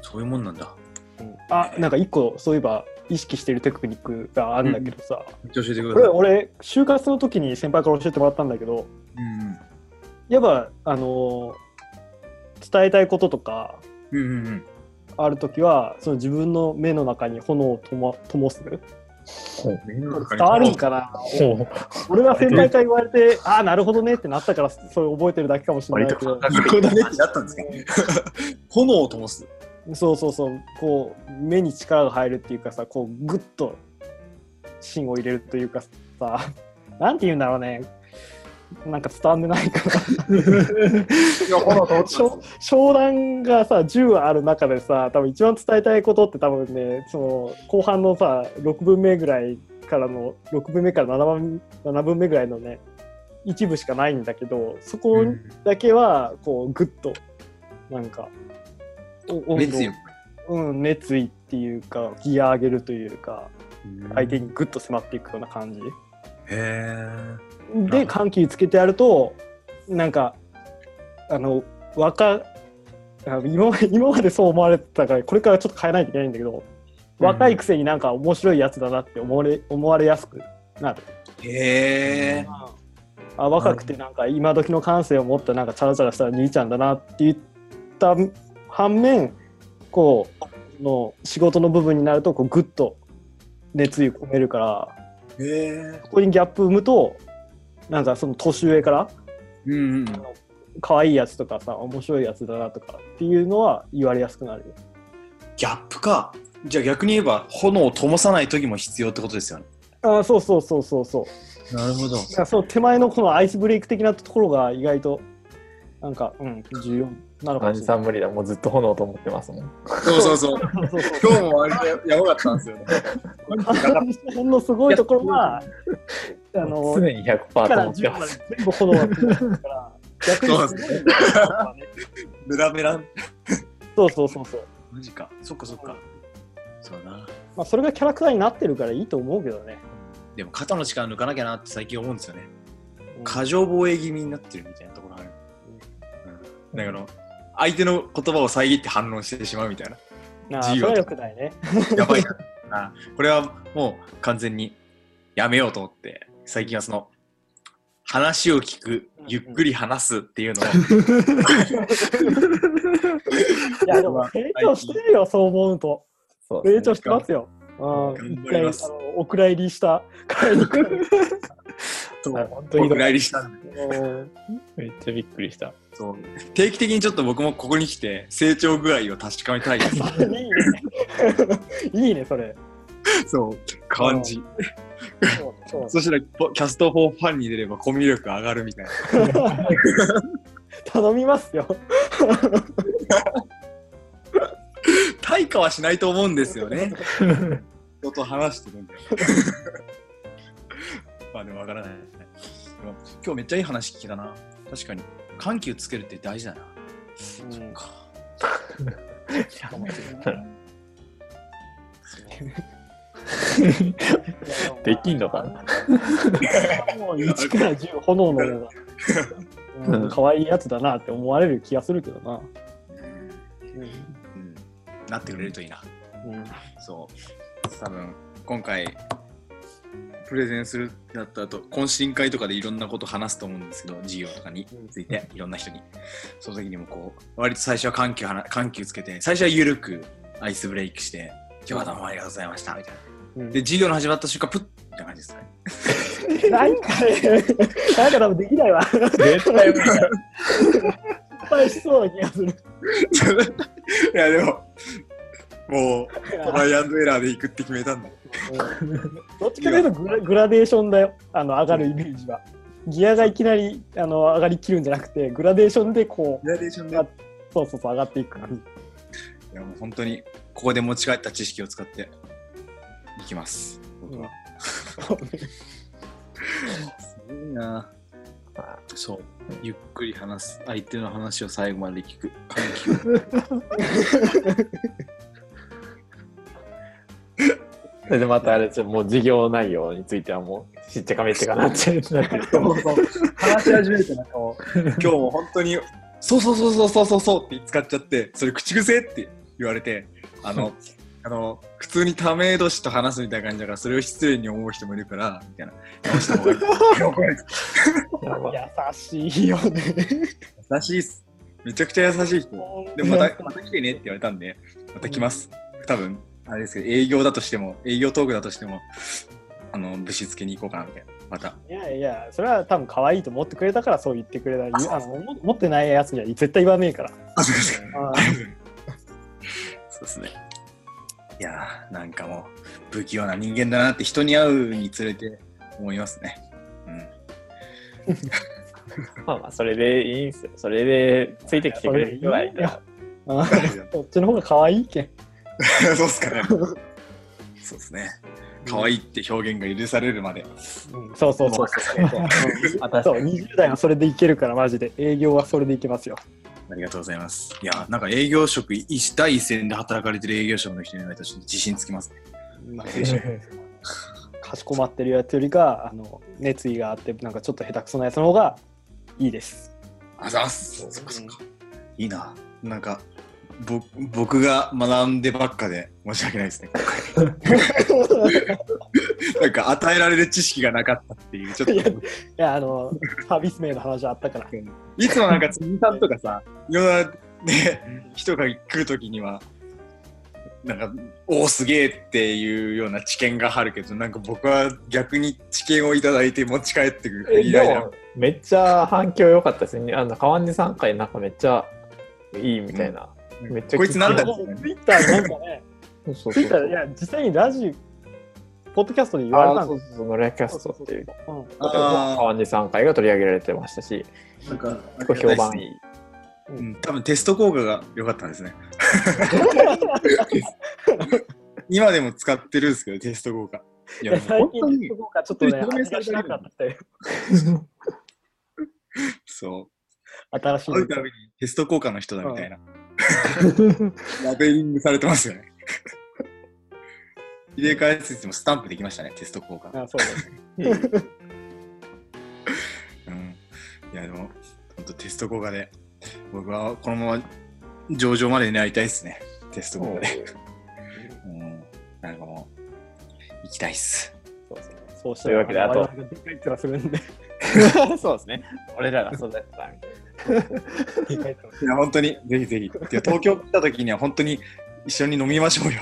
Speaker 2: そういうもんなんだ。
Speaker 3: うんあなんか一個そういえば意識してるテクニックがあるんだけどさ、
Speaker 2: 教えてください。
Speaker 3: 俺就活の時に先輩から教えてもらったんだけど
Speaker 2: うん
Speaker 3: やっぱあのー伝えたいこととか
Speaker 2: うんうんうん
Speaker 3: ある時はその自分の目の中に炎をとも灯す
Speaker 2: う。ん。
Speaker 3: 伝わるんかな俺が先輩から言われてああなるほどねってなったからそれ覚えてるだけかもしれないけど。
Speaker 2: なるほどね。ってなったんですか。炎を灯す。
Speaker 3: そうそうそう。こう目に力が入るっていうかさこうグッと芯を入れるというかさ。なんて言うんだろうねなんか伝わんでないから。商商談がさ10ある中でさ多分一番伝えたいことって多分ねその後半のさ6分目ぐらいからの6分目から7分 ,7 分目ぐらいのね一部しかないんだけどそこだけはこうグッとなんか
Speaker 2: 熱意を。
Speaker 3: うん、熱意っていうかギア上げるというか相手にグッと迫っていくような感じ、
Speaker 2: へえ。
Speaker 3: で緩急つけてやるとなんかあの若あ今まで今までそう思われてたからこれからちょっと変えないといけないんだけど、若いくせになんか面白いやつだなって思われ思われやすくなる。
Speaker 2: へえ。
Speaker 3: あ若くてなんか今時の感性を持ったなんかチャラチャラした兄ちゃんだなって言った反面こうの仕事の部分になるとこうグッと熱意込めるから
Speaker 2: へえ。
Speaker 3: ここにギャップ生むとなんかその年上から
Speaker 2: うんうん。
Speaker 3: 可愛いやつとかさ面白いやつだなとかっていうのは言われやすくなるよ
Speaker 2: ギャップか。じゃあ逆に言えば炎を灯さない時も必要ってことですよね。
Speaker 3: ああそうそうそうそうそう
Speaker 2: なるほど。
Speaker 3: その手前のこのアイスブレイク的なところが意外となんかうん重要なのか
Speaker 1: マ
Speaker 3: もしれな
Speaker 1: 無理だ。もうずっと炎と思ってますもん。
Speaker 2: そうそうそう。
Speaker 3: そうそう
Speaker 2: 今日も割とやばかったんですよね。
Speaker 3: ほんのすごいところはあの
Speaker 1: 常に100%と
Speaker 3: から10
Speaker 1: 思ってま。
Speaker 3: ますで全部炎がついてるから 逆にすごいね
Speaker 2: ベラベラ。
Speaker 3: そうそうそうそう
Speaker 2: マジか。そっかそっか。そうだな。
Speaker 3: まあそれがキャラクターになってるからいいと思うけどね
Speaker 2: でも肩の力抜かなきゃなって最近思うんですよね。
Speaker 3: うん
Speaker 2: 過剰防衛気味になってるみたいなところある。うん。だから、相手の言葉を遮って反論してしまうみたいな。
Speaker 3: ああそれはよくないね
Speaker 2: やばいな。あこれはもう完全にやめようと思って、最近はその、話を聞く、ゆっくり話すっていうのを、
Speaker 3: いやでも成長してるよそう思うと。
Speaker 1: そう
Speaker 3: 成長してますよ。あ
Speaker 2: 頑張ります。
Speaker 3: お蔵入りした。帰りから
Speaker 2: そう。
Speaker 1: 本当に
Speaker 2: お蔵入りしたんで。
Speaker 3: うん
Speaker 1: めっちゃびっくりした。
Speaker 2: そう。定期的にちょっと僕もここに来て成長具合を確かめたい。です。
Speaker 3: いいね。いいねそれ。
Speaker 2: そう、感じ。
Speaker 3: そうそ
Speaker 2: したらポキャスト4ファンに出ればコミュ力上がるみたいな。
Speaker 3: 頼みますよ
Speaker 2: 対価はしないと思うんですよね。人と話してるんで。まあでもわからない。今日めっちゃいい話聞けたな。確かに。緩急つけるって大事だな。
Speaker 3: うん
Speaker 2: か
Speaker 1: できんのかな？
Speaker 3: もう1から10炎のような、うん、可愛いやつだなって思われる気がするけどな。
Speaker 2: うん、なってくれるといいな。
Speaker 3: うんうん
Speaker 2: そう。多分今回、プレゼンするだった後、懇親会とかでいろんなこと話すと思うんですけど、事業とかについて、いろんな人に。その時にもこう、割と最初は緩急はな緩急つけて、最初は緩くアイスブレイクして、今日はどうもありがとうございました、みたいな。
Speaker 3: うん
Speaker 2: で、授業の始まった瞬間、プッみたいな感じですかね。
Speaker 3: なんかね、なんか多分できないわ。失
Speaker 1: 絶対無理だ。
Speaker 3: 敗しそうな気がする。
Speaker 2: いや、でも、もう、トライアンドエラーで行くって決めたんだ。
Speaker 3: うんどっちかというとグラグラデーションだよ、あの上がるイメージは。ギアがいきなりあの上がりきるんじゃなくて、グラデーションでこう、
Speaker 2: グラデーションで。
Speaker 3: そうそうそう上がっていく感じ。
Speaker 2: や、もう本当に、ここで持ち帰った知識を使って、いきます。僕は。すごいな。そう。ゆっくり話す。相手の話を最後まで聞く。
Speaker 1: それでまたあれ、ちょもう事業内容についてはもう、しっちゃかめっちゃかなっちゃうなってる
Speaker 3: 話し始めてなんかも
Speaker 2: 今日も本当に、そうそうそうそうそうそうそうって使っちゃって、それ口癖って言われて、あの、あの、普通にため年と話すみたいな感じだから、それを失礼に思う人もいるから、みたいな。直した方がいい。怒られた
Speaker 1: やば
Speaker 3: 優しいよね。
Speaker 2: 優しいっす。めちゃくちゃ優しい人。でもまた、また来てねって言われたんで、また来ます。多分、あれですけど、営業だとしても、営業トークだとしても、あの、ぶしつけに行こうかなみたいな。また。
Speaker 3: いやいや、それは多分可愛いと思ってくれたからそう言ってくれた。あのも持ってないやつには絶対言わねえから。
Speaker 2: あ、そうで すね。いやー、なんかもう、不器用な人間だなって人に会うにつれて思いますね。うん。
Speaker 1: まあまあ、それでいいんですよ。それでついてきてくれる人がいたら。
Speaker 3: あそっちの方が可愛いけん。
Speaker 2: そうっすかね。そうですね。可愛いって表現が許されるまで。
Speaker 3: うん、そうそうそうそう。そうそう20代はそれでいけるから、マジで。営業はそれでいけますよ。
Speaker 2: ありがとうございます。いや、なんか営業職、い第一線で働かれてる営業職の人に言われたらちょっと自信つきますね。
Speaker 3: まあ、かしこまってるやつよりか、あの熱意があって、なんかちょっと下手くそなやつの方がいいです。
Speaker 2: あざっす。そっかそっか。いいな。なんか、ぼ僕が学んでばっかで申し訳ないですね、今回。なんか与えられる知識がなかったっていう、ちょっと。
Speaker 3: いやいや、あの、サービス名の話あったから。
Speaker 2: いつもなんか辻さんとかさ、いろんな、ね、人が来るときには、なんか、おお、すげえっていうような知見があるけど、なんか僕は逆に知見をいただいて持ち帰ってくる
Speaker 1: え
Speaker 2: 依頼な
Speaker 1: でもめっちゃ反響良かったですね。あの川根さん回なんかめっちゃいいみたいな。めっちゃ
Speaker 2: こいつなんだ
Speaker 3: ツイッターなんかね、ツイッター、い。や、実際にラジオ、ポッドキャストで言われ
Speaker 1: あ
Speaker 3: たんで
Speaker 1: ーそうそうそう、ノレキャストっていう。川根さん回が取り上げられてましたし、
Speaker 2: なんか、
Speaker 1: 結構評判いい。
Speaker 2: うん、多分テスト効果が良かったんですね。今でも使ってるんですけど、テスト効果。い
Speaker 3: いや、最近
Speaker 2: 本当に
Speaker 3: そこがちょっとね、
Speaker 2: 表明されて
Speaker 3: なかったよ。
Speaker 2: そう。
Speaker 3: 新しい
Speaker 2: 会うたびにテスト効果の人だみたいな。ラベリングされてますよね。入れ替えつつもスタンプできましたね、テスト効果。
Speaker 3: あそうです。
Speaker 2: うん。いや、でも、本当テスト効果で、僕はこのまま上場まで狙いたいですね、テスト効果で。うん。なんかもう、行きたいっす。
Speaker 3: そうそうそうした
Speaker 1: というわけであと
Speaker 3: 我々がでかい面するんで、
Speaker 1: そうですね。俺らが育てたみたいな。
Speaker 3: い
Speaker 2: や、本当に、ぜひぜひ。いや東京来た時には本当に一緒に飲みましょうよ。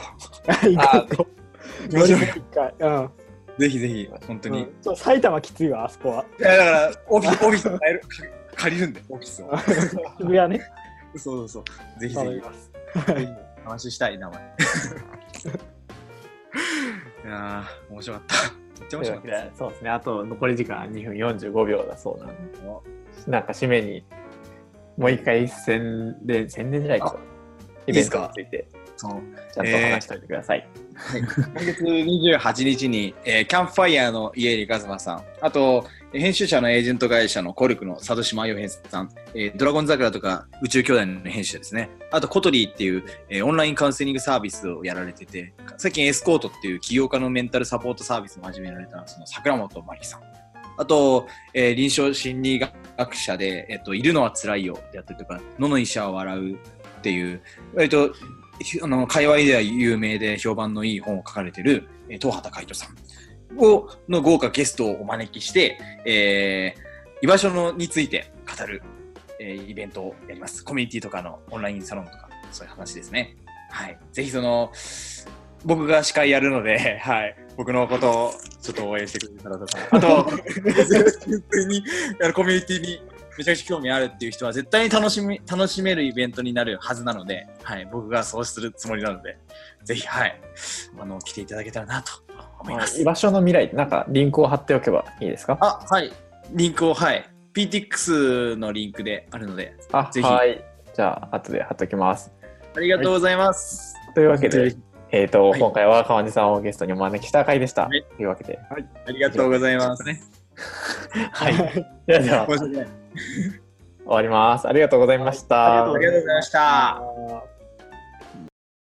Speaker 3: 行こう行こう。
Speaker 2: 行きましょうよ。
Speaker 3: 一回。うん。
Speaker 2: ぜひぜひ、本当に。
Speaker 3: うん埼玉きついわ、あそこは。
Speaker 2: いや、だから、オフィス、オフィス借りるんで、オフィスを。
Speaker 3: 渋谷ね。
Speaker 2: そうそうそう。ぜひぜひ。話したいな、お前。いやー、面白かった。めっちゃ面白かったです。
Speaker 1: そうですね。あと残り時間2分45秒だそうなんで。なんか締めに、もう一回宣伝、宣伝じゃないけど、イベントについて。
Speaker 2: そう。
Speaker 1: ちゃんと話しておいてください。
Speaker 2: 今月28日に、えーキャンプファイヤーの家入一馬さん、あと、編集者のエージェント会社のコルクの佐渡島洋平さん、えードラゴン桜とか宇宙兄弟の編集者ですね。あと、コトリーっていう、えーオンラインカウンセリングサービスをやられてて、最近エスコートっていう起業家のメンタルサポートサービスも始められた、その桜本真理さん。あと、えー臨床心理学者で、えっと、いるのは辛いよであったりとか、野の医者は笑うっていう、割と、あの、界隈では有名で評判のいい本を書かれてる、えー東畑海人さんを、の豪華ゲストをお招きして、えー居場所のについて語る、えーイベントをやります。コミュニティとかのオンラインサロンとか、そういう話ですね。はい。ぜひその、僕が司会やるので、はい。僕のことをちょっと応援してくれる方とか、あと、純粋にコミュニティにめちゃくちゃ興味あるっていう人は絶対に楽しみ、楽しめるイベントになるはずなので、はい。僕がそうするつもりなので、ぜひ、はい。あの、来ていただけたらなと思います。
Speaker 1: 居場所の未来、なんかリンクを貼っておけばいいですか？
Speaker 2: あ、はい。リンクを、はい。PTX のリンクであるので、
Speaker 1: あ、
Speaker 2: ぜひ
Speaker 1: はい。じゃあ、後で貼っておきます。
Speaker 2: ありがとうございます。
Speaker 1: というわけで、えっ、と、
Speaker 2: はい
Speaker 1: 今回は川地さんをゲストにお招きした回でした。
Speaker 2: はい
Speaker 1: というわけで、
Speaker 2: ありがとうございます。
Speaker 1: ね。はい。ではでは、終わります。ありがとうございました。
Speaker 3: あ
Speaker 2: ありがとうございました。